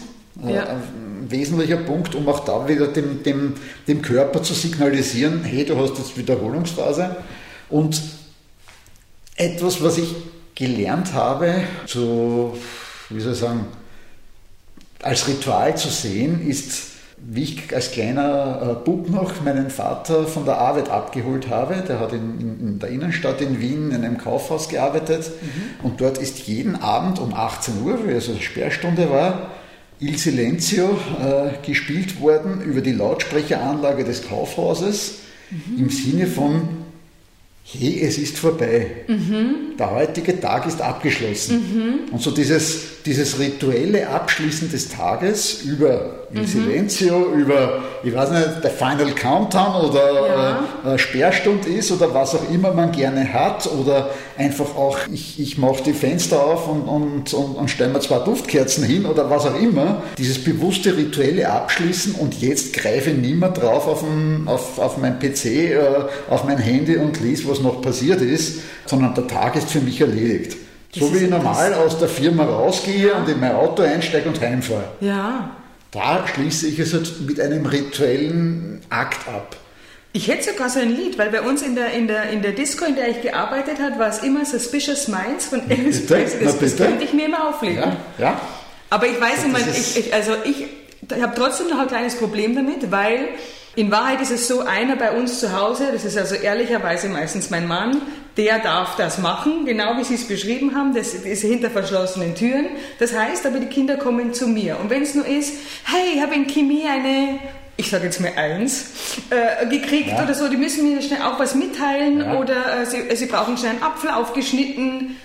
Äh, ja wesentlicher Punkt, um auch da wieder dem, dem, dem Körper zu signalisieren, hey, du hast jetzt Wiederholungsphase. Und etwas, was ich gelernt habe, zu, wie soll ich sagen, als Ritual zu sehen, ist wie ich als kleiner Bub noch meinen Vater von der Arbeit abgeholt habe. Der hat in, in der Innenstadt in Wien in einem Kaufhaus gearbeitet mhm. und dort ist jeden Abend um 18 Uhr, weil es also Sperrstunde war, Il Silenzio äh, gespielt worden über die Lautsprecheranlage des Kaufhauses mhm. im Sinne von hey, es ist vorbei. Mhm. Der heutige Tag ist abgeschlossen. Mhm. Und so dieses, dieses rituelle Abschließen des Tages über Il mhm. Silenzio, über, ich weiß nicht, der Final Countdown oder ja. äh, äh Sperrstund ist oder was auch immer man gerne hat oder einfach auch, ich, ich mache die Fenster auf und, und, und, und stelle mir zwei Duftkerzen hin oder was auch immer. Dieses bewusste rituelle Abschließen und jetzt greife mehr drauf auf, ein, auf, auf mein PC, äh, auf mein Handy und lese, was noch passiert ist, sondern der Tag ist für mich erledigt. So wie ich normal aus der Firma rausgehe und in mein Auto einsteige und heimfahre. Ja. Da schließe ich es halt mit einem rituellen Akt ab. Ich hätte sogar so ein Lied, weil bei uns in der, in der, in der Disco, in der ich gearbeitet habe, war es immer Suspicious Minds von Elvis Presley. Das, das könnte ich mir immer auflegen. Ja, ja. Aber ich weiß immer, ich, ich, also ich, ich habe trotzdem noch ein kleines Problem damit, weil in Wahrheit ist es so, einer bei uns zu Hause, das ist also ehrlicherweise meistens mein Mann, der darf das machen, genau wie Sie es beschrieben haben, das ist hinter verschlossenen Türen. Das heißt aber, die Kinder kommen zu mir. Und wenn es nur ist, hey, ich habe in Chemie eine ich sage jetzt mal eins, äh, gekriegt ja. oder so, die müssen mir schnell auch was mitteilen ja. oder äh, sie, äh, sie brauchen schnell einen Apfel aufgeschnitten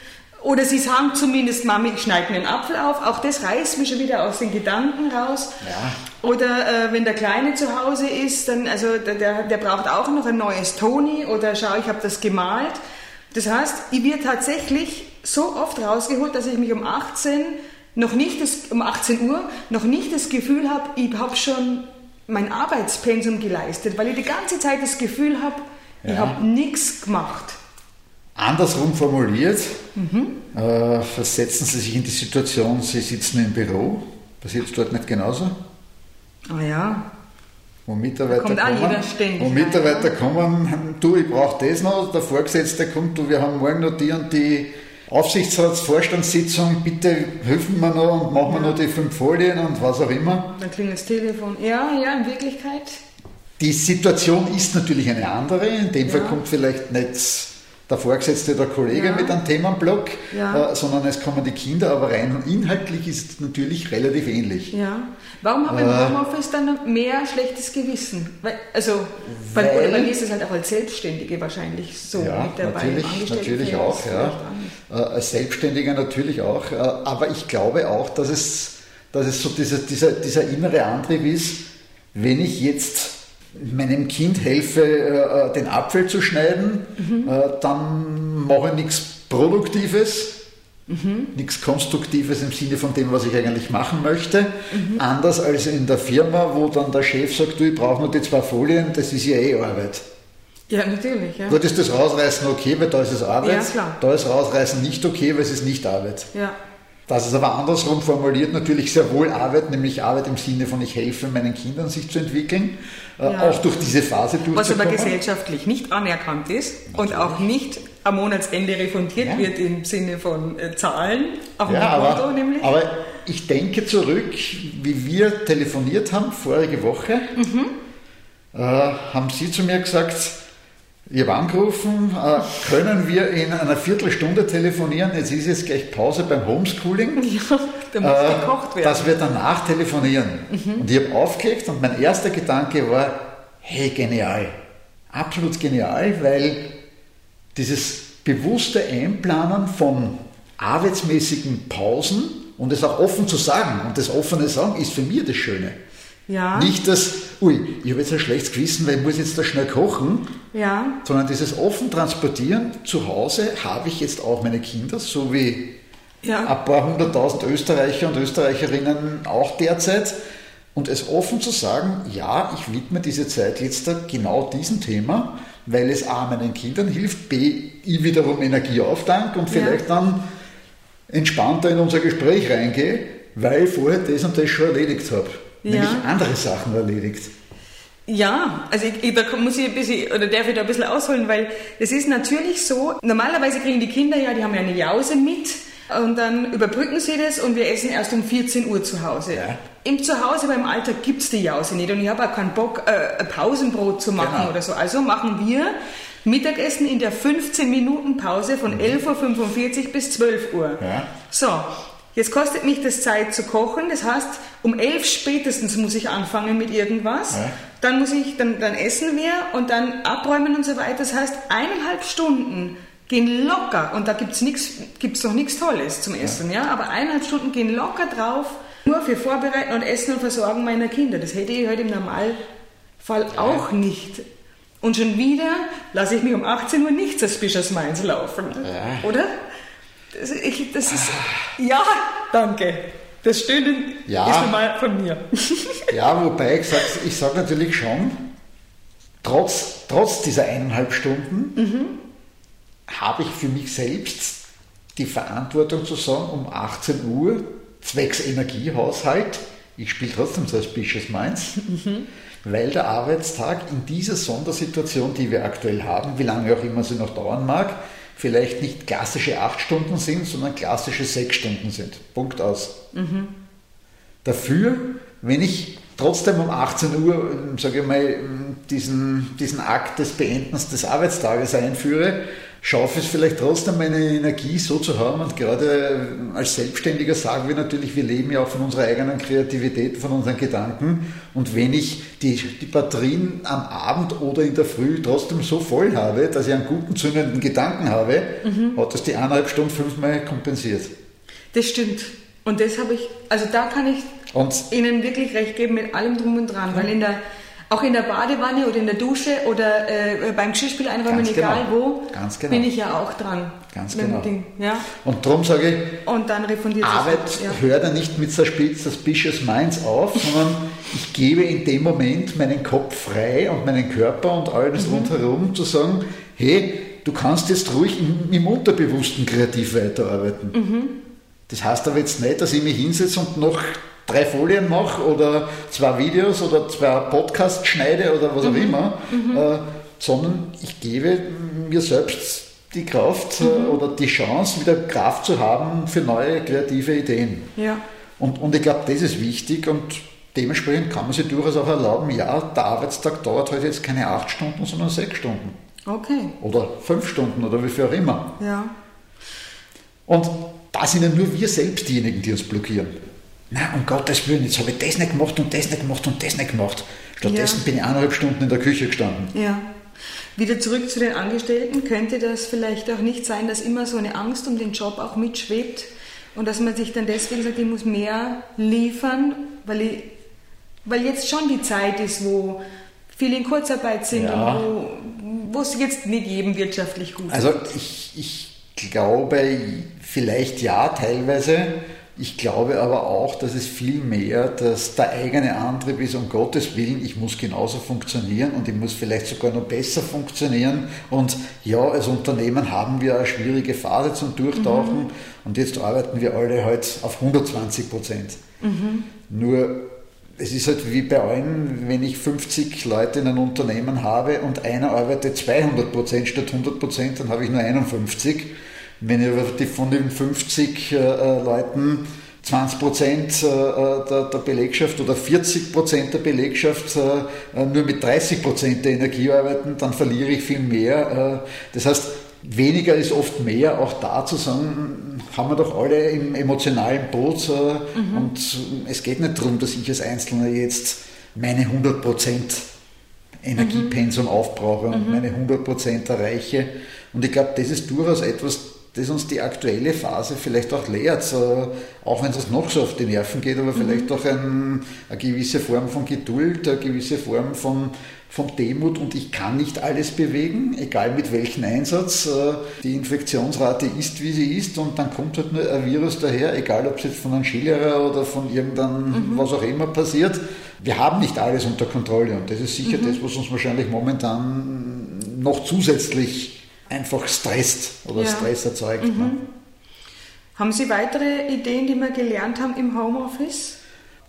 oder sie sagen zumindest, Mami, ich schneide mir einen Apfel auf. Auch das reißt mich schon wieder aus den Gedanken raus. Ja. Oder äh, wenn der Kleine zu Hause ist, dann, also der, der braucht auch noch ein neues Toni oder schau, ich habe das gemalt. Das heißt, ich wird tatsächlich so oft rausgeholt, dass ich mich um 18 noch nicht das, um 18 Uhr noch nicht das Gefühl habe, ich habe schon mein Arbeitspensum geleistet, weil ich die ganze Zeit das Gefühl habe, ja. ich habe nichts gemacht. Andersrum formuliert, mhm. äh, versetzen Sie sich in die Situation, Sie sitzen im Büro, passiert es dort nicht genauso? Ah ja. Wo Mitarbeiter, kommt kommen, wo Mitarbeiter rein, kommen, du, ich brauche das noch, der Vorgesetzte kommt, du, wir haben morgen noch die und die Aufsichtsratsvorstandssitzung, bitte helfen wir noch und machen wir noch die fünf Folien und was auch immer. Dann klingt das Telefon. Ja, ja, in Wirklichkeit. Die Situation ist natürlich eine andere. In dem ja. Fall kommt vielleicht nicht der Vorgesetzte der Kollege ja. mit einem Themenblock, ja. äh, sondern es kommen die Kinder, aber rein inhaltlich ist es natürlich relativ ähnlich. Ja. Warum haben wir äh, im Homeoffice dann mehr schlechtes Gewissen? Weil, also, weil, weil, oder bei mir ist es halt auch als Selbstständige wahrscheinlich so ja, mit dabei. Natürlich, natürlich auch, ja. Äh, als Selbstständiger natürlich auch. Äh, aber ich glaube auch, dass es, dass es so dieser, dieser, dieser innere Antrieb ist, wenn ich jetzt meinem Kind helfe, äh, den Apfel zu schneiden, mhm. dann mache ich nichts Produktives, mhm. nichts Konstruktives im Sinne von dem, was ich eigentlich machen möchte. Mhm. Anders als in der Firma, wo dann der Chef sagt, du, ich brauche nur die zwei Folien, das ist ja eh Arbeit. Ja, natürlich. Ja. Dort ist das Rausreißen okay, weil da ist es Arbeit. Ja, da ist Rausreißen nicht okay, weil es ist nicht Arbeit. Ja. Das ist aber andersrum formuliert natürlich sehr wohl Arbeit, nämlich Arbeit im Sinne von ich helfe meinen Kindern sich zu entwickeln, äh, ja. auch durch diese Phase durchzukommen. Was aber gesellschaftlich nicht anerkannt ist natürlich. und auch nicht am Monatsende refundiert ja. wird im Sinne von äh, Zahlen auf dem ja, aber, nämlich. Aber ich denke zurück, wie wir telefoniert haben vorige Woche, mhm. äh, haben Sie zu mir gesagt, ich habe angerufen, äh, können wir in einer Viertelstunde telefonieren? Jetzt ist jetzt gleich Pause beim Homeschooling. Ja, da muss äh, gekocht werden. Dass wir danach telefonieren. Mhm. Und ich habe aufgelegt und mein erster Gedanke war, hey, genial. Absolut genial, weil dieses bewusste Einplanen von arbeitsmäßigen Pausen und es auch offen zu sagen und das offene Sagen ist für mich das Schöne. Ja. Nicht das, ui, ich habe jetzt ein schlechtes Gewissen, weil ich muss jetzt da schnell kochen, ja. sondern dieses offen transportieren, zu Hause habe ich jetzt auch meine Kinder, so wie ja. ein paar hunderttausend Österreicher und Österreicherinnen auch derzeit. Und es offen zu sagen, ja, ich widme diese Zeit jetzt da genau diesem Thema, weil es A meinen Kindern hilft, B ich wiederum Energie auftank und vielleicht ja. dann entspannter in unser Gespräch reingehe, weil ich vorher das und das schon erledigt habe ja. nämlich andere Sachen erledigt. Ja, also ich, ich, da muss ich ein bisschen, oder darf ich da ein bisschen ausholen, weil es ist natürlich so, normalerweise kriegen die Kinder ja, die haben ja eine Jause mit und dann überbrücken sie das und wir essen erst um 14 Uhr zu Hause. Ja. im Zuhause beim Alltag gibt es die Jause nicht und ich habe auch keinen Bock, äh, ein Pausenbrot zu machen genau. oder so. Also machen wir Mittagessen in der 15 Minuten Pause von 11.45 Uhr bis 12 Uhr. Ja. So, jetzt kostet mich das Zeit zu kochen. Das heißt, um 11 spätestens muss ich anfangen mit irgendwas. Ja. Dann muss ich, dann, dann essen wir und dann abräumen und so weiter. Das heißt, eineinhalb Stunden gehen locker und da gibt es gibt's noch nichts Tolles zum Essen, ja. ja, aber eineinhalb Stunden gehen locker drauf nur für Vorbereiten und Essen und Versorgen meiner Kinder. Das hätte ich heute im Normalfall auch nicht. Und schon wieder lasse ich mich um 18 Uhr nicht Suspicious Minds laufen. Oder? Das, ich, das ist. Ja, danke. Das Stöhnen ja. ist mal von mir. Ja, wobei ich sage ich sag natürlich schon, trotz, trotz dieser eineinhalb Stunden mhm. habe ich für mich selbst die Verantwortung zu sagen, um 18 Uhr zwecks Energiehaushalt, ich spiele trotzdem Suspicious Minds, mhm. weil der Arbeitstag in dieser Sondersituation, die wir aktuell haben, wie lange auch immer sie noch dauern mag, vielleicht nicht klassische acht Stunden sind, sondern klassische sechs Stunden sind. Punkt aus. Mhm. Dafür, wenn ich trotzdem um 18 Uhr, sage ich mal, diesen, diesen Akt des Beendens des Arbeitstages einführe, schaffe es vielleicht trotzdem meine Energie so zu haben und gerade als Selbstständiger sagen wir natürlich, wir leben ja auch von unserer eigenen Kreativität, von unseren Gedanken und wenn ich die, die Batterien am Abend oder in der Früh trotzdem so voll habe, dass ich einen guten zündenden Gedanken habe, mhm. hat das die eineinhalb Stunden fünfmal kompensiert. Das stimmt. Und das habe ich, also da kann ich und Ihnen wirklich recht geben mit allem drum und dran, weil in der auch in der Badewanne oder in der Dusche oder äh, beim Geschirrspiel einräumen, egal genau. wo, genau. bin ich ja auch dran. Ganz genau. Ja? Und darum sage ich, und dann refundiert Arbeit ja. hört ja nicht mit Suspicious Minds auf, sondern ich gebe in dem Moment meinen Kopf frei und meinen Körper und alles mhm. rundherum zu sagen, hey, du kannst jetzt ruhig im, im Unterbewussten kreativ weiterarbeiten. Mhm. Das heißt aber jetzt nicht, dass ich mich hinsetze und noch drei Folien mache oder zwei Videos oder zwei Podcasts schneide oder was auch mhm. immer, mhm. Äh, sondern ich gebe mir selbst die Kraft äh, mhm. oder die Chance, wieder Kraft zu haben für neue kreative Ideen. Ja. Und, und ich glaube, das ist wichtig und dementsprechend kann man sich durchaus auch erlauben, ja, der Arbeitstag dauert heute halt jetzt keine acht Stunden, sondern sechs Stunden. Okay. Oder fünf Stunden oder wie viel auch immer. Ja. Und da sind ja nur wir selbst diejenigen, die uns blockieren na, um Gottes Willen, jetzt habe ich das nicht gemacht und das nicht gemacht und das nicht gemacht. Stattdessen ja. bin ich eineinhalb Stunden in der Küche gestanden. Ja. Wieder zurück zu den Angestellten. Könnte das vielleicht auch nicht sein, dass immer so eine Angst um den Job auch mitschwebt und dass man sich dann deswegen sagt, ich muss mehr liefern, weil, ich, weil jetzt schon die Zeit ist, wo viele in Kurzarbeit sind ja. und wo es jetzt nicht jedem wirtschaftlich gut also geht. Also ich, ich glaube, vielleicht ja, teilweise. Ich glaube aber auch, dass es viel mehr, dass der eigene Antrieb ist, um Gottes Willen, ich muss genauso funktionieren und ich muss vielleicht sogar noch besser funktionieren. Und ja, als Unternehmen haben wir eine schwierige Phase zum Durchtauchen mhm. und jetzt arbeiten wir alle halt auf 120 Prozent. Mhm. Nur es ist halt wie bei allen, wenn ich 50 Leute in einem Unternehmen habe und einer arbeitet 200 Prozent statt 100 Prozent, dann habe ich nur 51 wenn ich von den 50 äh, äh, Leuten 20 Prozent äh, der, der, Belegschaft oder 40 Prozent der Belegschaft nur mit 30 Prozent der Energie arbeiten, dann verliere ich viel mehr. Das heißt, weniger ist oft mehr. Auch da zu sagen, haben wir doch alle im emotionalen Boot. Mhm. Und es geht nicht darum, dass ich als Einzelner jetzt meine 100 Prozent Energiepensum mhm. aufbrauche und mhm. meine 100 Prozent erreiche. Und ich glaube, das ist durchaus etwas, das uns die aktuelle Phase vielleicht auch lehrt, auch wenn es noch so auf die Nerven geht, aber vielleicht mhm. auch ein, eine gewisse Form von Geduld, eine gewisse Form von, von Demut und ich kann nicht alles bewegen, egal mit welchem Einsatz. Äh, die Infektionsrate ist, wie sie ist und dann kommt halt nur ein Virus daher, egal ob es jetzt von einem Skilehrer oder von irgendeinem, mhm. was auch immer passiert. Wir haben nicht alles unter Kontrolle und das ist sicher mhm. das, was uns wahrscheinlich momentan noch zusätzlich einfach stresst oder ja. Stress erzeugt. Mhm. Ne? Haben Sie weitere Ideen, die wir gelernt haben im Homeoffice?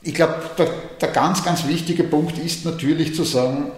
Ich glaube, der, der, ganz, ganz wichtige Punkt ist natürlich zu sagen,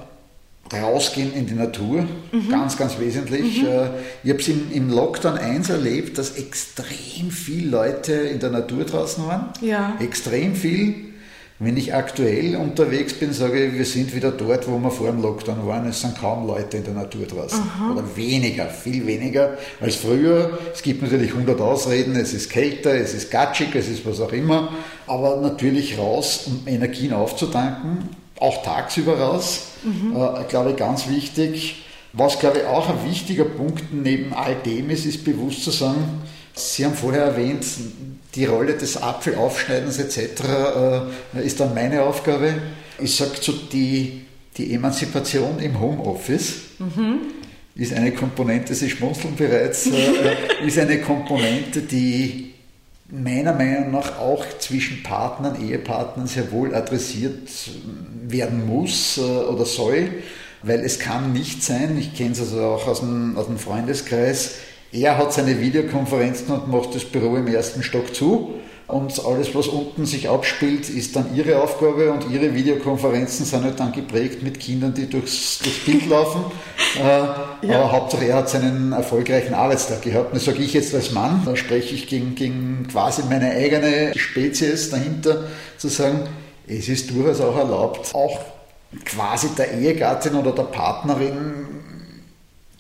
rausgehen in die Natur, mhm. ganz, ganz wesentlich. Mhm. Äh, ich habe es im, im, Lockdown 1 erlebt, dass extrem viele Leute in der Natur draußen waren. Ja. Extrem viel. Wenn ich aktuell unterwegs bin, sage ich, wir sind wieder dort, wo wir vor dem Lockdown waren. Es sind kaum Leute in der Natur draußen. Aha. Oder weniger, viel weniger als früher. Es gibt natürlich 100 Ausreden, es ist kälter, es ist gatschig, es ist was auch immer. Aber natürlich raus, um Energien aufzutanken, auch tagsüber raus. Mhm. Äh, glaube ich, ganz wichtig. Was, glaube ich, auch ein wichtiger Punkt neben all dem ist, ist bewusst zu sagen, Sie haben vorher erwähnt, die Rolle des Apfelaufschneidens etc. Äh, ist dann meine Aufgabe. Ich sage so, die, die Emanzipation im Homeoffice mhm. ist eine Komponente, Sie schmunzeln bereits, äh, ist eine Komponente, die meiner Meinung nach auch zwischen Partnern, Ehepartnern sehr wohl adressiert werden muss äh, oder soll, weil es kann nicht sein, ich kenne es also auch aus dem, aus dem Freundeskreis, er hat seine Videokonferenzen und macht das Büro im ersten Stock zu. Und alles, was unten sich abspielt, ist dann ihre Aufgabe und ihre Videokonferenzen sind halt dann geprägt mit Kindern, die durchs, durchs Bild laufen. Äh, ja. Aber Hauptsache er hat seinen erfolgreichen Arbeitstag gehabt. Und das sage ich jetzt als Mann, da spreche ich gegen, gegen quasi meine eigene Spezies dahinter, zu sagen, es ist durchaus auch erlaubt, auch quasi der Ehegattin oder der Partnerin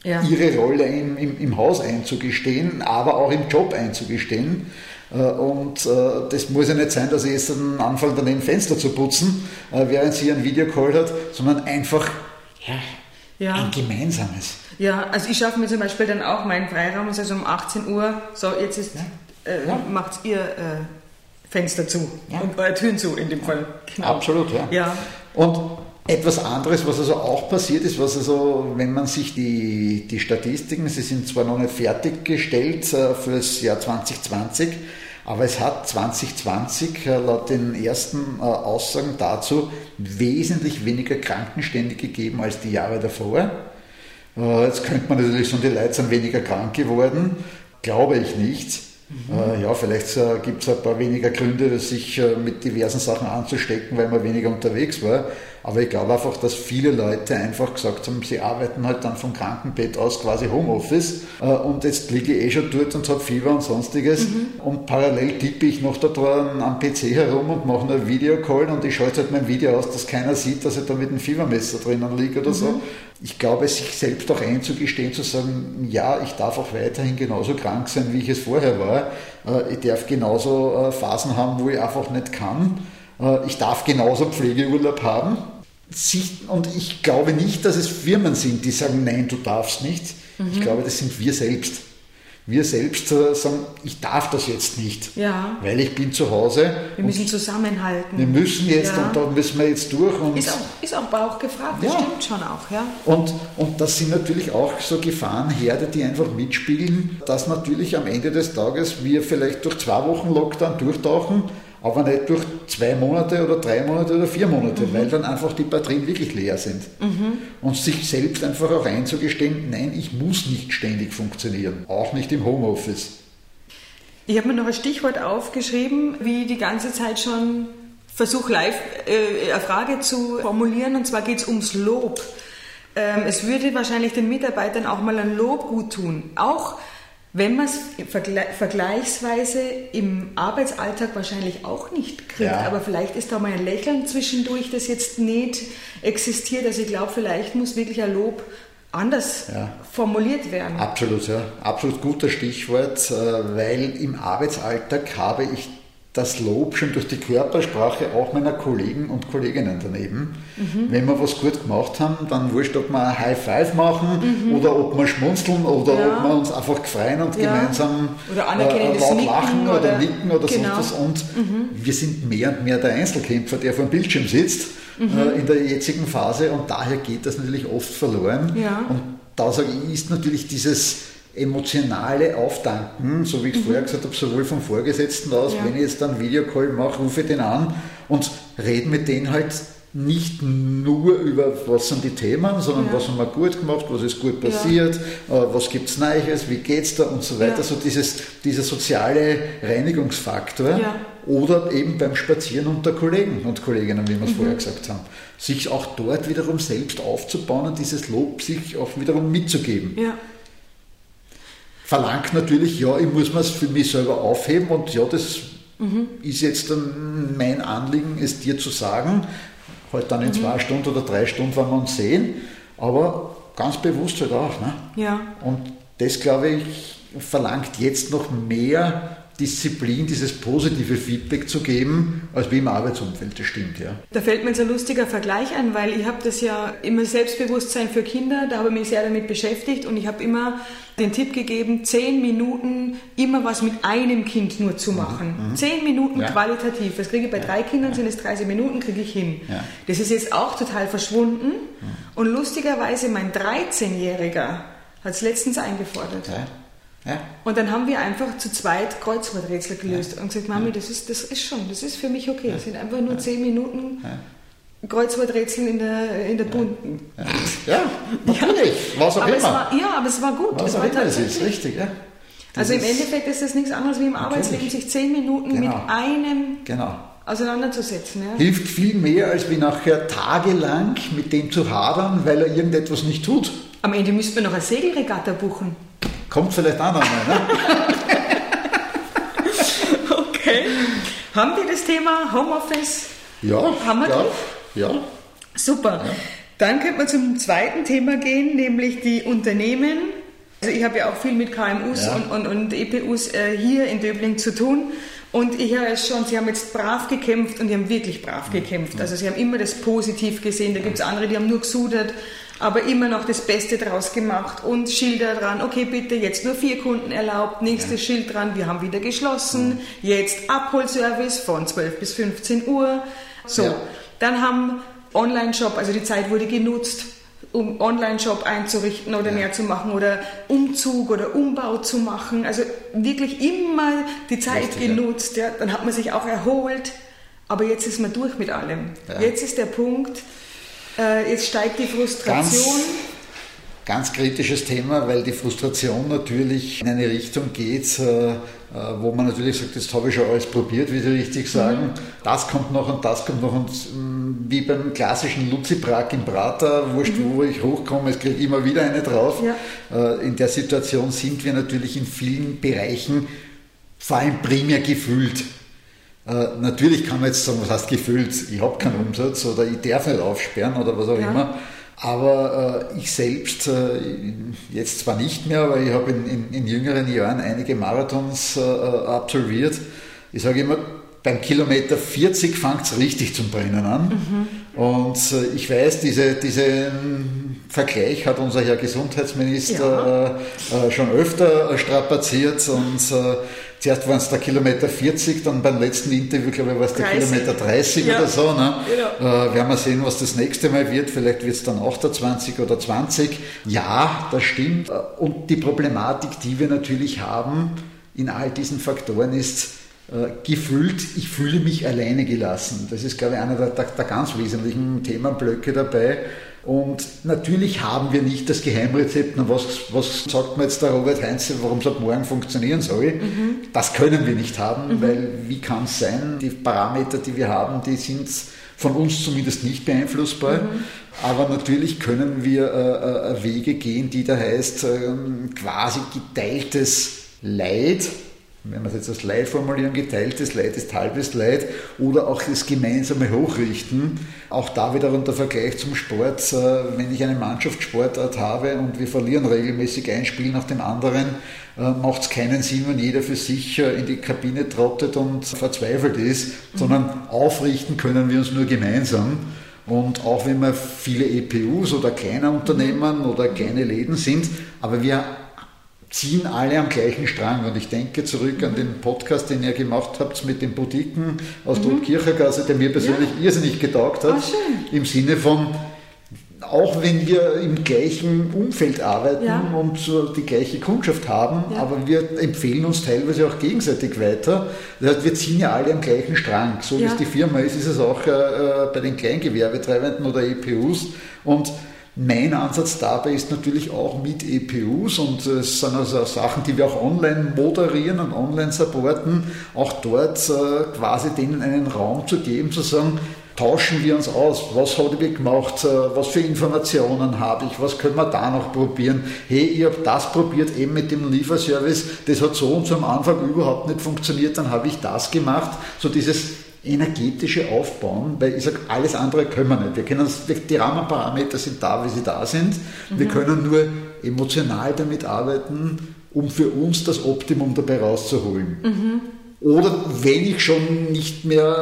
ja. ihre Rolle im, im, im, Haus einzugestehen, aber auch im Job einzugestehen. Äh, und äh, das muss ja nicht sein, dass ich jetzt dann anfange, daneben Fenster zu putzen, äh, während sie einen Videocall hat, sondern einfach ja, ja. ein gemeinsames. Ja, also ich schaffe mir zum Beispiel dann auch meinen Freiraum, also um 18 Uhr, so jetzt ist, ja. äh, macht ihr äh, Fenster zu und eure Türen zu in dem Fall. Genau. Absolut, ja. ja. Und etwas anderes, was also auch passiert ist, was also, wenn man sich die, die Statistiken, sie sind zwar noch nicht fertiggestellt äh, für das Jahr 2020, aber es hat 2020 äh, laut den ersten äh, Aussagen dazu wesentlich weniger Krankenstände gegeben als die Jahre davor. Jetzt könnte man natürlich sagen, die Leute sind weniger krank geworden. Glaube ich nicht. Mhm. Ja, vielleicht gibt es ein paar weniger Gründe, sich mit diversen Sachen anzustecken, weil man weniger unterwegs war. Aber ich glaube einfach, dass viele Leute einfach gesagt haben, sie arbeiten halt dann vom Krankenbett aus quasi Homeoffice äh, und jetzt liege ich eh schon dort und habe Fieber und sonstiges mhm. und parallel tippe ich noch da dran am PC herum und mache einen Videocall und ich schalte halt mein Video aus, dass keiner sieht, dass ich da mit einem Fiebermesser drinnen liege oder mhm. so. Ich glaube, sich selbst auch einzugestehen, zu sagen, ja, ich darf auch weiterhin genauso krank sein, wie ich es vorher war. Äh, ich darf genauso äh, Phasen haben, wo ich einfach nicht kann. Ich darf genauso Pflegeurlaub haben und ich glaube nicht, dass es Firmen sind, die sagen, nein, du darfst nicht. Mhm. Ich glaube, das sind wir selbst. Wir selbst äh, sagen, ich darf das jetzt nicht, ja. weil ich bin zu Hause. Wir müssen zusammenhalten. Wir müssen jetzt ja. und da müssen wir jetzt durch. Und ist, auch, ist auch Bauch gefragt, das ja. stimmt schon auch. Ja. Und, und das sind natürlich auch so Gefahrenherde, die einfach mitspielen, dass natürlich am Ende des Tages wir vielleicht durch zwei Wochen Lockdown durchtauchen, aber nicht durch zwei Monate oder drei Monate oder vier Monate, mhm. weil dann einfach die Batterien wirklich leer sind. Mhm. Und sich selbst einfach auch einzugestehen, nein, ich muss nicht ständig funktionieren, auch nicht im Homeoffice. Ich habe mir noch ein Stichwort aufgeschrieben, wie die ganze Zeit schon versuche live äh, eine Frage zu formulieren, und zwar geht es ums Lob. Ähm, es würde wahrscheinlich den Mitarbeitern auch mal ein Lob gut tun. Auch wenn man es vergleichsweise im Arbeitsalltag wahrscheinlich auch nicht kriegt, ja. aber vielleicht ist da mal ein Lächeln zwischendurch, das jetzt nicht existiert. Also ich glaube, vielleicht muss wirklich ein Lob anders ja. formuliert werden. Absolut, ja. Absolut guter Stichwort, äh, weil im Arbeitsalltag habe ich das Lob schon durch die Körpersprache auch meiner Kollegen und Kolleginnen daneben. Mhm. Wenn wir was gut gemacht haben, dann wurscht, ob wir ein High Five machen mhm. oder ob wir schmunzeln oder ja. ob wir uns einfach freuen und ja. gemeinsam oder äh, laut lachen oder, oder, nicken oder genau. sonst was. Und mhm. wir sind mehr und mehr der Einzelkämpfer, der vor dem Bildschirm sitzt mhm. äh, in der jetzigen Phase und daher geht das natürlich oft verloren. Ja. Und da sage ich, ist natürlich dieses emotionale Auftanken, so wie ich mhm. vorher gesagt habe, sowohl vom Vorgesetzten aus, ja. wenn ich jetzt dann Videocall mache, rufe ich den an und rede mit denen halt nicht nur über, was sind die Themen, sondern ja. was haben wir gut gemacht, was ist gut passiert, ja. äh, was gibt es Neues, wie geht es da und so weiter. Ja. So dieses, dieser soziale Reinigungsfaktor. Oder eben beim Spazieren unter Kollegen und Kolleginnen, wie wir es mhm. vorher gesagt haben. Sich auch dort wiederum selbst aufzubauen und dieses Lob sich auch wiederum mitzugeben. Verlangt natürlich, ja, ich muss mir es für mich selber aufheben und ja, das mhm. ist jetzt dann mein Anliegen, es dir zu sagen, halt dann in mhm. zwei Stunden oder drei Stunden werden wir uns sehen, aber ganz bewusst halt auch. Ne? Ja. Und das, glaube ich, verlangt jetzt noch mehr Disziplin, dieses positive Feedback zu geben, als wie im Arbeitsumfeld, das stimmt, ja. Da fällt mir jetzt ein lustiger Vergleich ein, weil ich habe das ja immer Selbstbewusstsein für Kinder, da habe ich mich sehr damit beschäftigt und ich habe immer den Tipp gegeben, zehn Minuten immer was mit einem Kind nur zu machen. Mhm. mhm. Zehn Minuten ja. qualitativ. Das kriege ich bei drei Kindern, sind es 30 Minuten, kriege ich hin. Ja. Das ist jetzt auch total verschwunden mhm. und lustigerweise mein 13-Jähriger hat es letztens eingefordert. Ja. Und dann haben wir einfach zu zweit Kreuzworträtsel gelöst ja. und gesagt, Mami, das ist, das ist schon, das ist für mich okay. Das sind einfach nur zehn Minuten Kreuzworträtsel in der, in der bunten. Ja, natürlich, was auch aber immer. War, ja, aber es war gut. Was es auch war immer es ist, richtig, ja. Das also im Endeffekt ist das nichts anderes wie im Arbeitsleben, sich zehn Minuten genau. mit einem genau. auseinanderzusetzen. Ja. Hilft viel mehr, als wie nachher tagelang mit dem zu hadern, weil er irgendetwas nicht tut. Am Ende müssten wir noch eine Segelregatta buchen. Kommt vielleicht auch nochmal, ne? okay. Haben wir das Thema Homeoffice? Ja. Haben wir ja, ja. Super. Ja. Dann könnte man zum zweiten Thema gehen, nämlich die Unternehmen. Also ich habe ja auch viel mit KMUs ja. und, und, und EPUs äh, hier in Döbling zu tun. Und ich höre es schon, sie haben jetzt brav gekämpft und die haben wirklich brav gekämpft. Also sie haben immer das positiv gesehen. Da gibt es andere, die haben nur gesudert aber immer noch das Beste draus gemacht und Schilder dran, okay, bitte jetzt nur vier Kunden erlaubt, nächstes ja. Schild dran, wir haben wieder geschlossen, mhm. jetzt Abholservice von 12 bis 15 Uhr. So, ja. dann haben Online-Shop, also die Zeit wurde genutzt, um Online-Shop einzurichten oder ja. mehr zu machen oder Umzug oder Umbau zu machen. Also wirklich immer die Zeit Richtig, genutzt. Ja. Dann hat man sich auch erholt. Aber jetzt ist man durch mit allem. Ja. Jetzt ist der Punkt, äh, jetzt steigt die Frustration. Ganz, ganz, kritisches Thema, weil die Frustration natürlich in eine Richtung geht, äh, äh, wo man natürlich sagt, jetzt habe ich schon alles probiert, wie Sie richtig sagen. Mhm. Das kommt noch und das kommt noch und mm, wie beim klassischen Luzibrak im Prater, wurscht, mhm. wo ich hochkomme, es kriegt immer wieder eine drauf. Ja. In der Situation sind wir natürlich in vielen Bereichen vor allem primär gefühlt. Äh, natürlich kann man jetzt sagen, was heißt gefüllt, ich habe keinen Umsatz oder ich darf nicht aufsperren oder was auch ja. immer. Aber äh, ich selbst, äh, jetzt zwar nicht mehr, aber ich habe in, in, in, jüngeren Jahren einige Marathons äh, äh absolviert. Ich sage immer, beim Kilometer 40 fängt es richtig zum Brennen an. Mhm. Und äh, ich weiß, diese, diesen Vergleich hat unser Herr Gesundheitsminister ja. schon öfter strapaziert und Zuerst waren es der Kilometer 40, dann beim letzten Interview, glaube ich, war es der 30. Kilometer 30 ja. oder so. Ne? Genau. Äh, werden wir sehen, was das nächste Mal wird. Vielleicht wird es dann 28 oder 20. Ja, das stimmt. Und die Problematik, die wir natürlich haben in all diesen Faktoren ist, äh, gefühlt, ich fühle mich alleine gelassen. Das ist, glaube ich, einer der, der, der ganz wesentlichen Themenblöcke dabei. Und natürlich haben wir nicht das Geheimrezept, na, was, was sagt mir jetzt der Robert Heinze, warum es ab morgen funktionieren soll. Mhm. Das können wir nicht haben, mhm. weil wie kann es sein, die Parameter, die wir haben, die sind von uns zumindest nicht beeinflussbar. Mhm. Aber natürlich können wir äh, äh, Wege gehen, die da heißt, äh, quasi geteiltes Leid wenn wir es jetzt als Leid formulieren, geteiltes Leid ist halbes Leid oder auch das gemeinsame Hochrichten. Auch da wiederum der Vergleich zum Sport. Äh, wenn ich eine Mannschaftssportart habe und wir verlieren regelmäßig ein Spiel nach dem anderen, äh, macht es keinen Sinn, wenn jeder für sich äh, in die Kabine trottet und verzweifelt ist, mhm. sondern aufrichten können wir uns nur gemeinsam. Und auch wenn wir viele EPUs oder kleine Unternehmen oder kleine Läden sind, aber wir ziehen alle am gleichen Strang. Und ich denke zurück an den Podcast, den ihr gemacht habt mit den Boutiquen aus mhm. der Kirchergasse, der mir persönlich ja. irrsinnig getaugt hat. Oh, Im Sinne von, auch wenn wir im gleichen Umfeld arbeiten ja. und die gleiche Kundschaft haben, ja. aber wir empfehlen uns teilweise auch gegenseitig weiter. Das heißt, wir ziehen ja alle am gleichen Strang. So wie es die Firma ist, ist es auch äh, äh bei den Kleingewerbetreibenden oder EPUs. Und mein Ansatz dabei ist natürlich auch mit EPUs und es sind also Sachen, die wir auch online moderieren und online supporten, auch dort äh, quasi denen einen Raum zu geben, zu sagen, tauschen wir uns aus. Was habe ich gemacht? Äh, was für Informationen habe ich? Was können wir da noch probieren? Hey, ich habe das probiert eben mit dem Lieferservice. Das hat so und so am Anfang überhaupt nicht funktioniert. Dann habe ich das gemacht. So dieses energetische Aufbauen, weil ich sage, alles andere können wir nicht. Wir können, die Rahmenparameter sind da, wie sie da sind. Mhm. Wir können nur emotional damit arbeiten, um für uns das Optimum dabei rauszuholen. Mhm. Oder wenn ich schon nicht mehr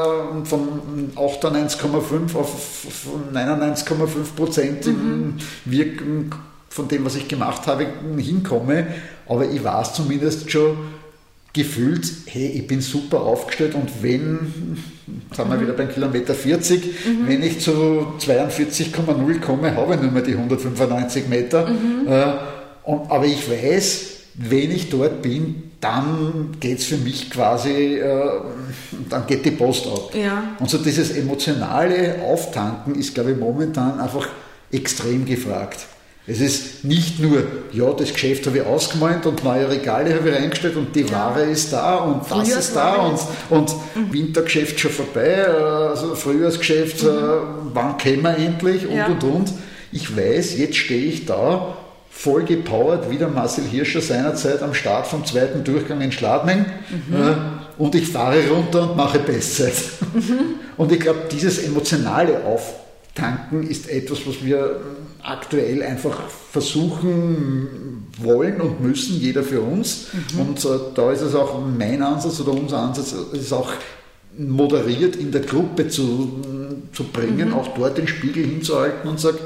von 98,5 auf 99,5 Prozent mhm. Wirken von dem, was ich gemacht habe, hinkomme, aber ich weiß zumindest schon gefühlt, hey, ich bin super aufgestellt und wenn, sind wir wieder beim Kilometer 40, mhm. wenn ich zu 42,0 komme, habe ich nur mehr die 195 Meter. Mhm. Äh, und, aber ich weiß, wenn ich dort bin, dann geht es für mich quasi, äh, dann geht die Post ab. Ja. Und so dieses emotionale Auftanken ist, glaube ich, momentan einfach extrem gefragt. Es ist nicht nur, ja, das Geschäft habe ich ausgemalt und neue Regale habe ich reingestellt und die. Ware ist da und das Frühjahrs ist da und, und mhm. Wintergeschäft schon vorbei, also Frühjahrsgeschäft, mhm. Äh, wann kämen wir endlich und ja. und und. Ich weiß, jetzt stehe ich da voll gepowert, wie der Marcel Hirscher seinerzeit am Start vom zweiten Durchgang in Schladming. Mhm. Äh, und ich fahre runter und mache Bestzeit. Mhm. Und ich glaube, dieses emotionale Auftanken ist etwas, was wir aktuell einfach versuchen wollen und müssen, jeder für uns. Mhm. Und äh, da ist es auch mein Ansatz oder unser Ansatz, ist auch moderiert in der Gruppe zu, zu bringen, mhm. auch dort den Spiegel hinzuhalten und sagen,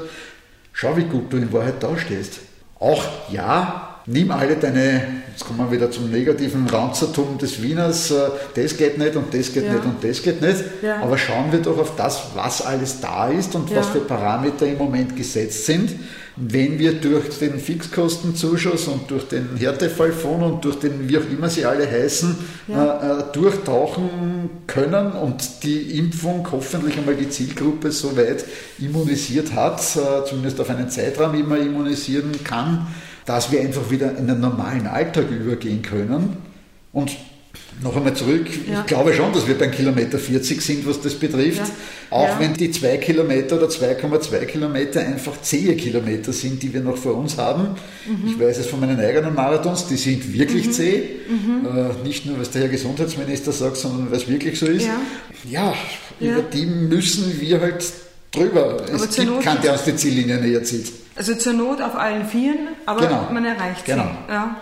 schau, wie gut du in Wahrheit da stehst. Auch ja, nimm alle deine, jetzt kommen wir wieder zum negativen Ranzertum des Wieners, äh, das geht nicht und das geht ja. nicht und das geht nicht. Ja. Aber schauen wir doch auf das, was alles da ist und ja. was für Parameter im Moment gesetzt sind. Wenn wir durch den Fixkostenzuschuss und durch den Härtefallfonds und durch den, wie auch immer sie alle heißen, äh, äh, durchtauchen können und die Impfung hoffentlich einmal die Zielgruppe so weit immunisiert hat, äh, zumindest auf einen Zeitraum, man immunisieren kann, dass wir einfach wieder in den normalen Alltag übergehen können. Und noch einmal zurück, ja. ich glaube schon, dass wir beim Kilometer 40 sind, was das betrifft. Ja. Auch ja. wenn die 2 Kilometer oder 2,2 Kilometer einfach zähe Kilometer sind, die wir noch vor uns haben. Mhm. Ich weiß es von meinen eigenen Marathons, die sind wirklich mhm. zäh. Mhm. Äh, nicht nur, was der Herr Gesundheitsminister sagt, sondern weil es wirklich so ist. Ja, über die müssen wir halt drüber. Aber es gibt keinen, der uns die Ziellinie näher zieht. Also zur Not auf allen Vieren, aber genau. man erreicht sie. Genau. Ja.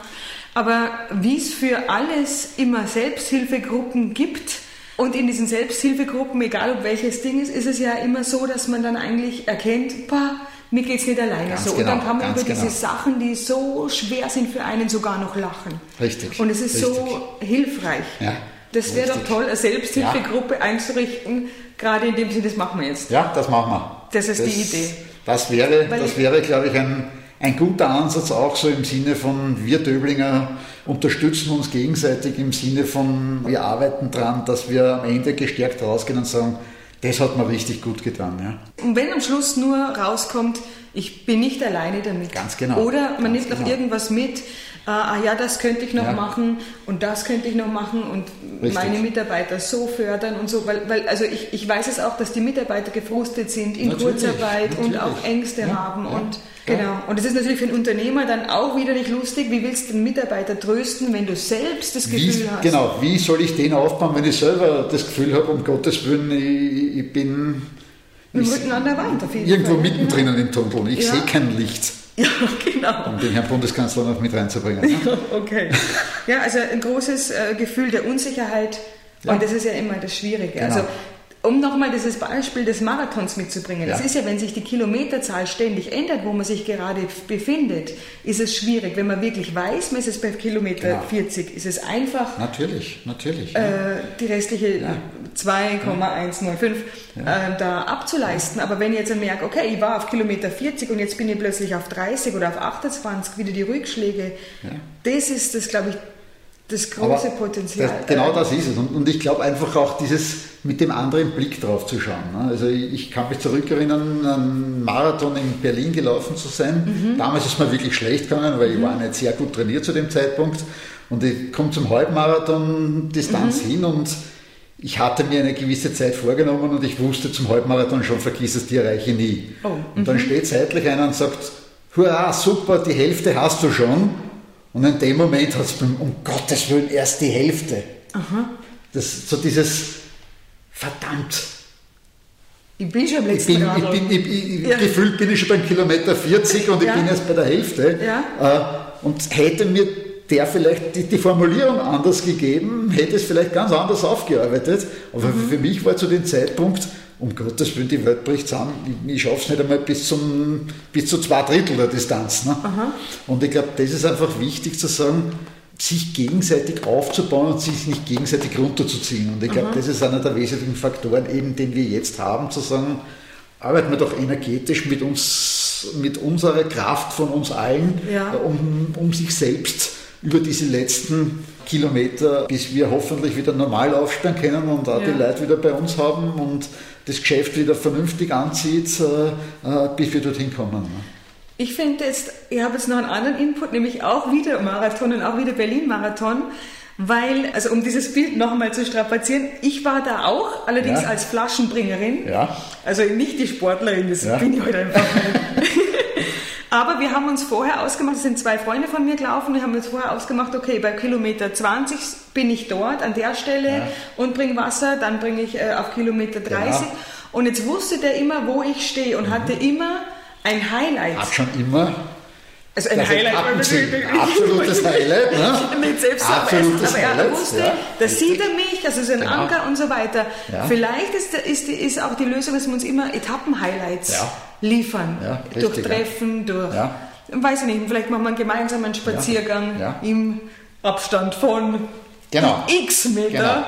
Aber wie es für alles immer Selbsthilfegruppen gibt, und in diesen Selbsthilfegruppen, egal ob welches Ding ist, ist es ja immer so, dass man dann eigentlich erkennt, bah, mir geht es nicht alleine ganz so. Genau, und dann kann man über genau. diese Sachen, die so schwer sind für einen, sogar noch lachen. Richtig. Und es ist richtig. so hilfreich. Ja, das wäre doch toll, eine Selbsthilfegruppe ja. einzurichten, gerade in dem Sinne, das machen wir jetzt. Ja, das machen wir. Das ist das, die Idee. Das wäre, das wäre glaube ich, ein, ein guter Ansatz auch so im Sinne von wir Döblinger unterstützen uns gegenseitig im Sinne von wir arbeiten dran, dass wir am Ende gestärkt rausgehen und sagen, das hat mir richtig gut getan. Ja. Und wenn am Schluss nur rauskommt, ich bin nicht alleine damit. Ganz genau. Oder man Ganz nimmt genau. noch irgendwas mit, ah ja, das könnte ich noch ja. machen und das könnte ich noch machen und Richtig. meine Mitarbeiter so fördern und so, weil, weil also ich, ich weiß es auch, dass die Mitarbeiter gefrustet sind in natürlich, Kurzarbeit natürlich. und auch Ängste ja, haben ja, und genau. Und es ist natürlich für einen Unternehmer dann auch wieder nicht lustig. Wie willst du den Mitarbeiter trösten, wenn du selbst das Gefühl wie, hast? Genau, wie soll ich den aufbauen, wenn ich selber das Gefühl habe, um Gottes Willen, ich, ich bin mit dem Rücken an der Wand. Auf jeden irgendwo Fall. mittendrin genau. im Tunnel. Ich sehe kein Licht. Ja, genau. Um den Herrn Bundeskanzler noch mit reinzubringen. Ne? Ja, okay. Ja, also ein großes äh, Gefühl der Unsicherheit. Ja. Und das ist ja immer das Schwierige. Genau. Also um nochmal dieses Beispiel des Marathons mitzubringen. Es ist ja, wenn sich die Kilometerzahl ständig ändert, wo man sich gerade befindet, ist es schwierig. Wenn man wirklich weiß, man ist es bei Kilometer genau. 40, ist es einfach. Natürlich, natürlich. Äh, die restliche ja. 2,105 ja. äh, da abzuleisten. Aber wenn ich jetzt merke, okay, ich war auf Kilometer 40 und jetzt bin ich plötzlich auf 30 oder auf 28, wieder die Rückschläge, das ist das, glaube ich, das große Aber Potenzial. Das, genau das ist es. Und, und ich glaube einfach auch dieses mit dem anderen Blick drauf zu schauen. Ne? Also ich, ich, kann mich zurückerinnern, einen Marathon in Berlin gelaufen zu sein. Mhm. Damals ist mir wirklich schlecht gegangen, weil mhm. ich war nicht sehr gut trainiert zu dem Zeitpunkt. Und ich komme zum Halbmarathon Distanz mhm. hin und ich hatte mir eine gewisse Zeit vorgenommen und ich wusste zum Halbmarathon schon, vergiss es, die erreiche ich nie. Oh, und dann mhm. steht seitlich einer und sagt, hurra, super, die Hälfte hast du schon. Und in dem Moment hat es um Gottes Willen erst die Hälfte. Aha. Das, so dieses, verdammt, ich bin schon am letzten ich bin, ich bin, ich, ich, ja. Gefühlt bin ich schon beim Kilometer 40 und ich ja. bin erst bei der Hälfte. Ja. Äh, und hätte mir der vielleicht die, die, Formulierung anders gegeben, hätte es vielleicht ganz anders aufgearbeitet. Aber mhm. für mich war zu dem Zeitpunkt, um Gottes Willen, die Welt bricht zusammen, ich, ich schaffe es nicht einmal bis, zum, bis zu zwei Drittel der Distanz. Ne? Und ich glaube, das ist einfach wichtig zu sagen, sich gegenseitig aufzubauen und sich nicht gegenseitig runterzuziehen. Und ich glaube, das ist einer der wesentlichen Faktoren, eben, den wir jetzt haben, zu sagen, arbeiten wir doch energetisch mit uns, mit unserer Kraft von uns allen, ja. um, um sich selbst über diese letzten Kilometer, bis wir hoffentlich wieder normal aufsperren können und auch ja. die Leute wieder bei uns haben und das Geschäft wieder vernünftig anzieht, äh, äh, bis wir dorthin kommen. Ne? Ich finde jetzt, ich habe jetzt noch einen anderen Input, nämlich auch wieder Marathon und auch wieder Berlin-Marathon. Weil, also um dieses Bild noch einmal zu strapazieren, ich war da auch, allerdings ja. als Flaschenbringerin. Ja. Also nicht die Sportlerin, das ja. bin ich heute einfach. Aber wir haben uns vorher ausgemacht, es sind zwei Freunde von mir gelaufen, wir haben uns vorher ausgemacht, okay, bei Kilometer 20 bin ich dort an der Stelle ja. und bringe Wasser, dann bringe ich äh, auf Kilometer 30. Genau. Und jetzt wusste der immer, wo ich stehe und mhm. hatte immer ein Highlight. Hat schon immer. Also ein Highlight war natürlich. Absolutes Highlight. Ne? Selbst Absolutes aber, er wusste, ja, da sieht er mich, also so ein genau. Anker und so weiter. Ja. Vielleicht ist, ist, ist auch die Lösung, dass wir uns immer Etappen-Highlights ja. liefern. Richtig, durch Treffen, durch, weiß ich nicht, vielleicht machen wir einen gemeinsamen Spaziergang im Abstand von genau. x Meter. Genau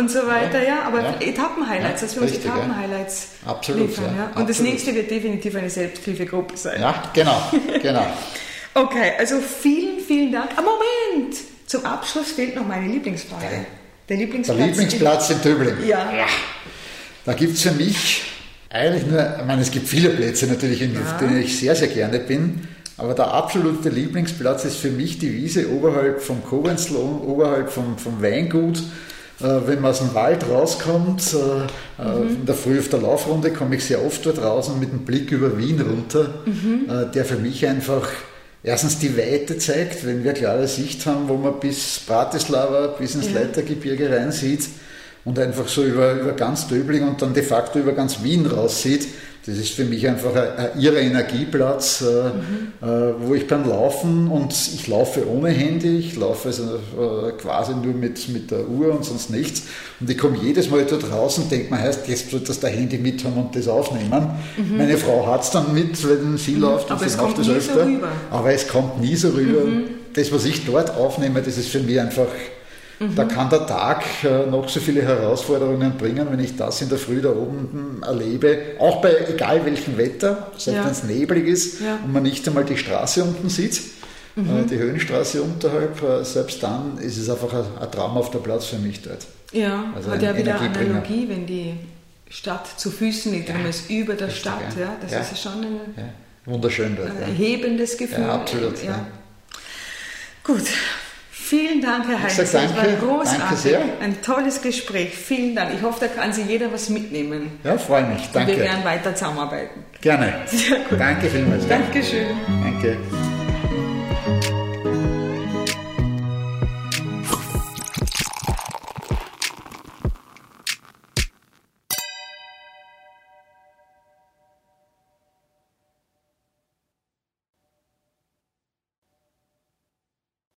und so weiter, ja, aber ja. Etappen-Highlights, dass wir uns Etappen-Highlights liefern. Ja. Und Absolut. das nächste wird definitiv eine Selbsthilfegruppe sein. Ja, genau, genau. okay, also vielen, vielen Dank. Ah, Moment! Zum Abschluss fehlt noch meine Lieblingsfrage. Der Lieblingsplatz, Der Lieblingsplatz in, in Döbling. Ja. ja. Da gibt es für mich eigentlich nur, ich meine, es gibt viele Plätze natürlich, in ja. denen ich sehr, sehr gerne bin. Aber der absolute Lieblingsplatz ist für mich die Wiese oberhalb vom Kobenzl, oberhalb vom, vom Weingut wenn man aus dem Wald rauskommt, äh, äh, mhm. in der Früh auf der Laufrunde komme ich sehr oft dort raus und mit dem Blick über Wien runter, mhm. der für mich einfach erstens die Weite zeigt, wenn wir klare Sicht haben, wo man bis Bratislava, bis ins ja. Leitergebirge rein sieht und einfach so über, über ganz Döbling und dann de facto über ganz Wien raussieht das ist für mich einfach ein, ein irrer Energieplatz, äh, mhm. äh, wo ich beim Laufen und ich laufe ohne Handy, ich laufe also äh, quasi nur mit, mit der Uhr und sonst nichts. Und ich komme jedes Mal dort raus und denke mir, heißt, jetzt sollte das der Handy mit haben und das aufnehmen. Mhm. Meine Frau hat es dann mit, wenn sie mhm. läuft und sie läuft das öfter. So aber es kommt nie so rüber. Mhm. Das, was ich dort aufnehme, das ist für mich einfach Mhm. Da kann der Tag äh, noch so viele Herausforderungen bringen, wenn ich das in der Früh da oben erlebe, auch bei egal welchem Wetter, selbst ja. wenn es neblig ist ja. und man nicht einmal die Straße unten sieht, äh, mhm. die Höhenstraße unterhalb, äh, selbst dann ist es einfach ein, ein traumhafter Platz für mich dort. Ja, also hat ja wieder Analogie, wenn die Stadt zu Füßen liegt, ja. ist über der Richtig, Stadt, ja, das ja. ist schon ein Wunderschön dort, ein erhebendes Gefühl. Ja, absolut. Ja. Gut, Vielen Dank, Herr Heinz. Das war großartig. Danke sehr. Ein tolles Gespräch. Vielen Dank. Ich hoffe, da kann sich jeder was mitnehmen. Ja, freue mich. Danke. Und wir werden weiter zusammenarbeiten. Gerne. Sehr gut. Danke vielmals. Dankeschön. Danke.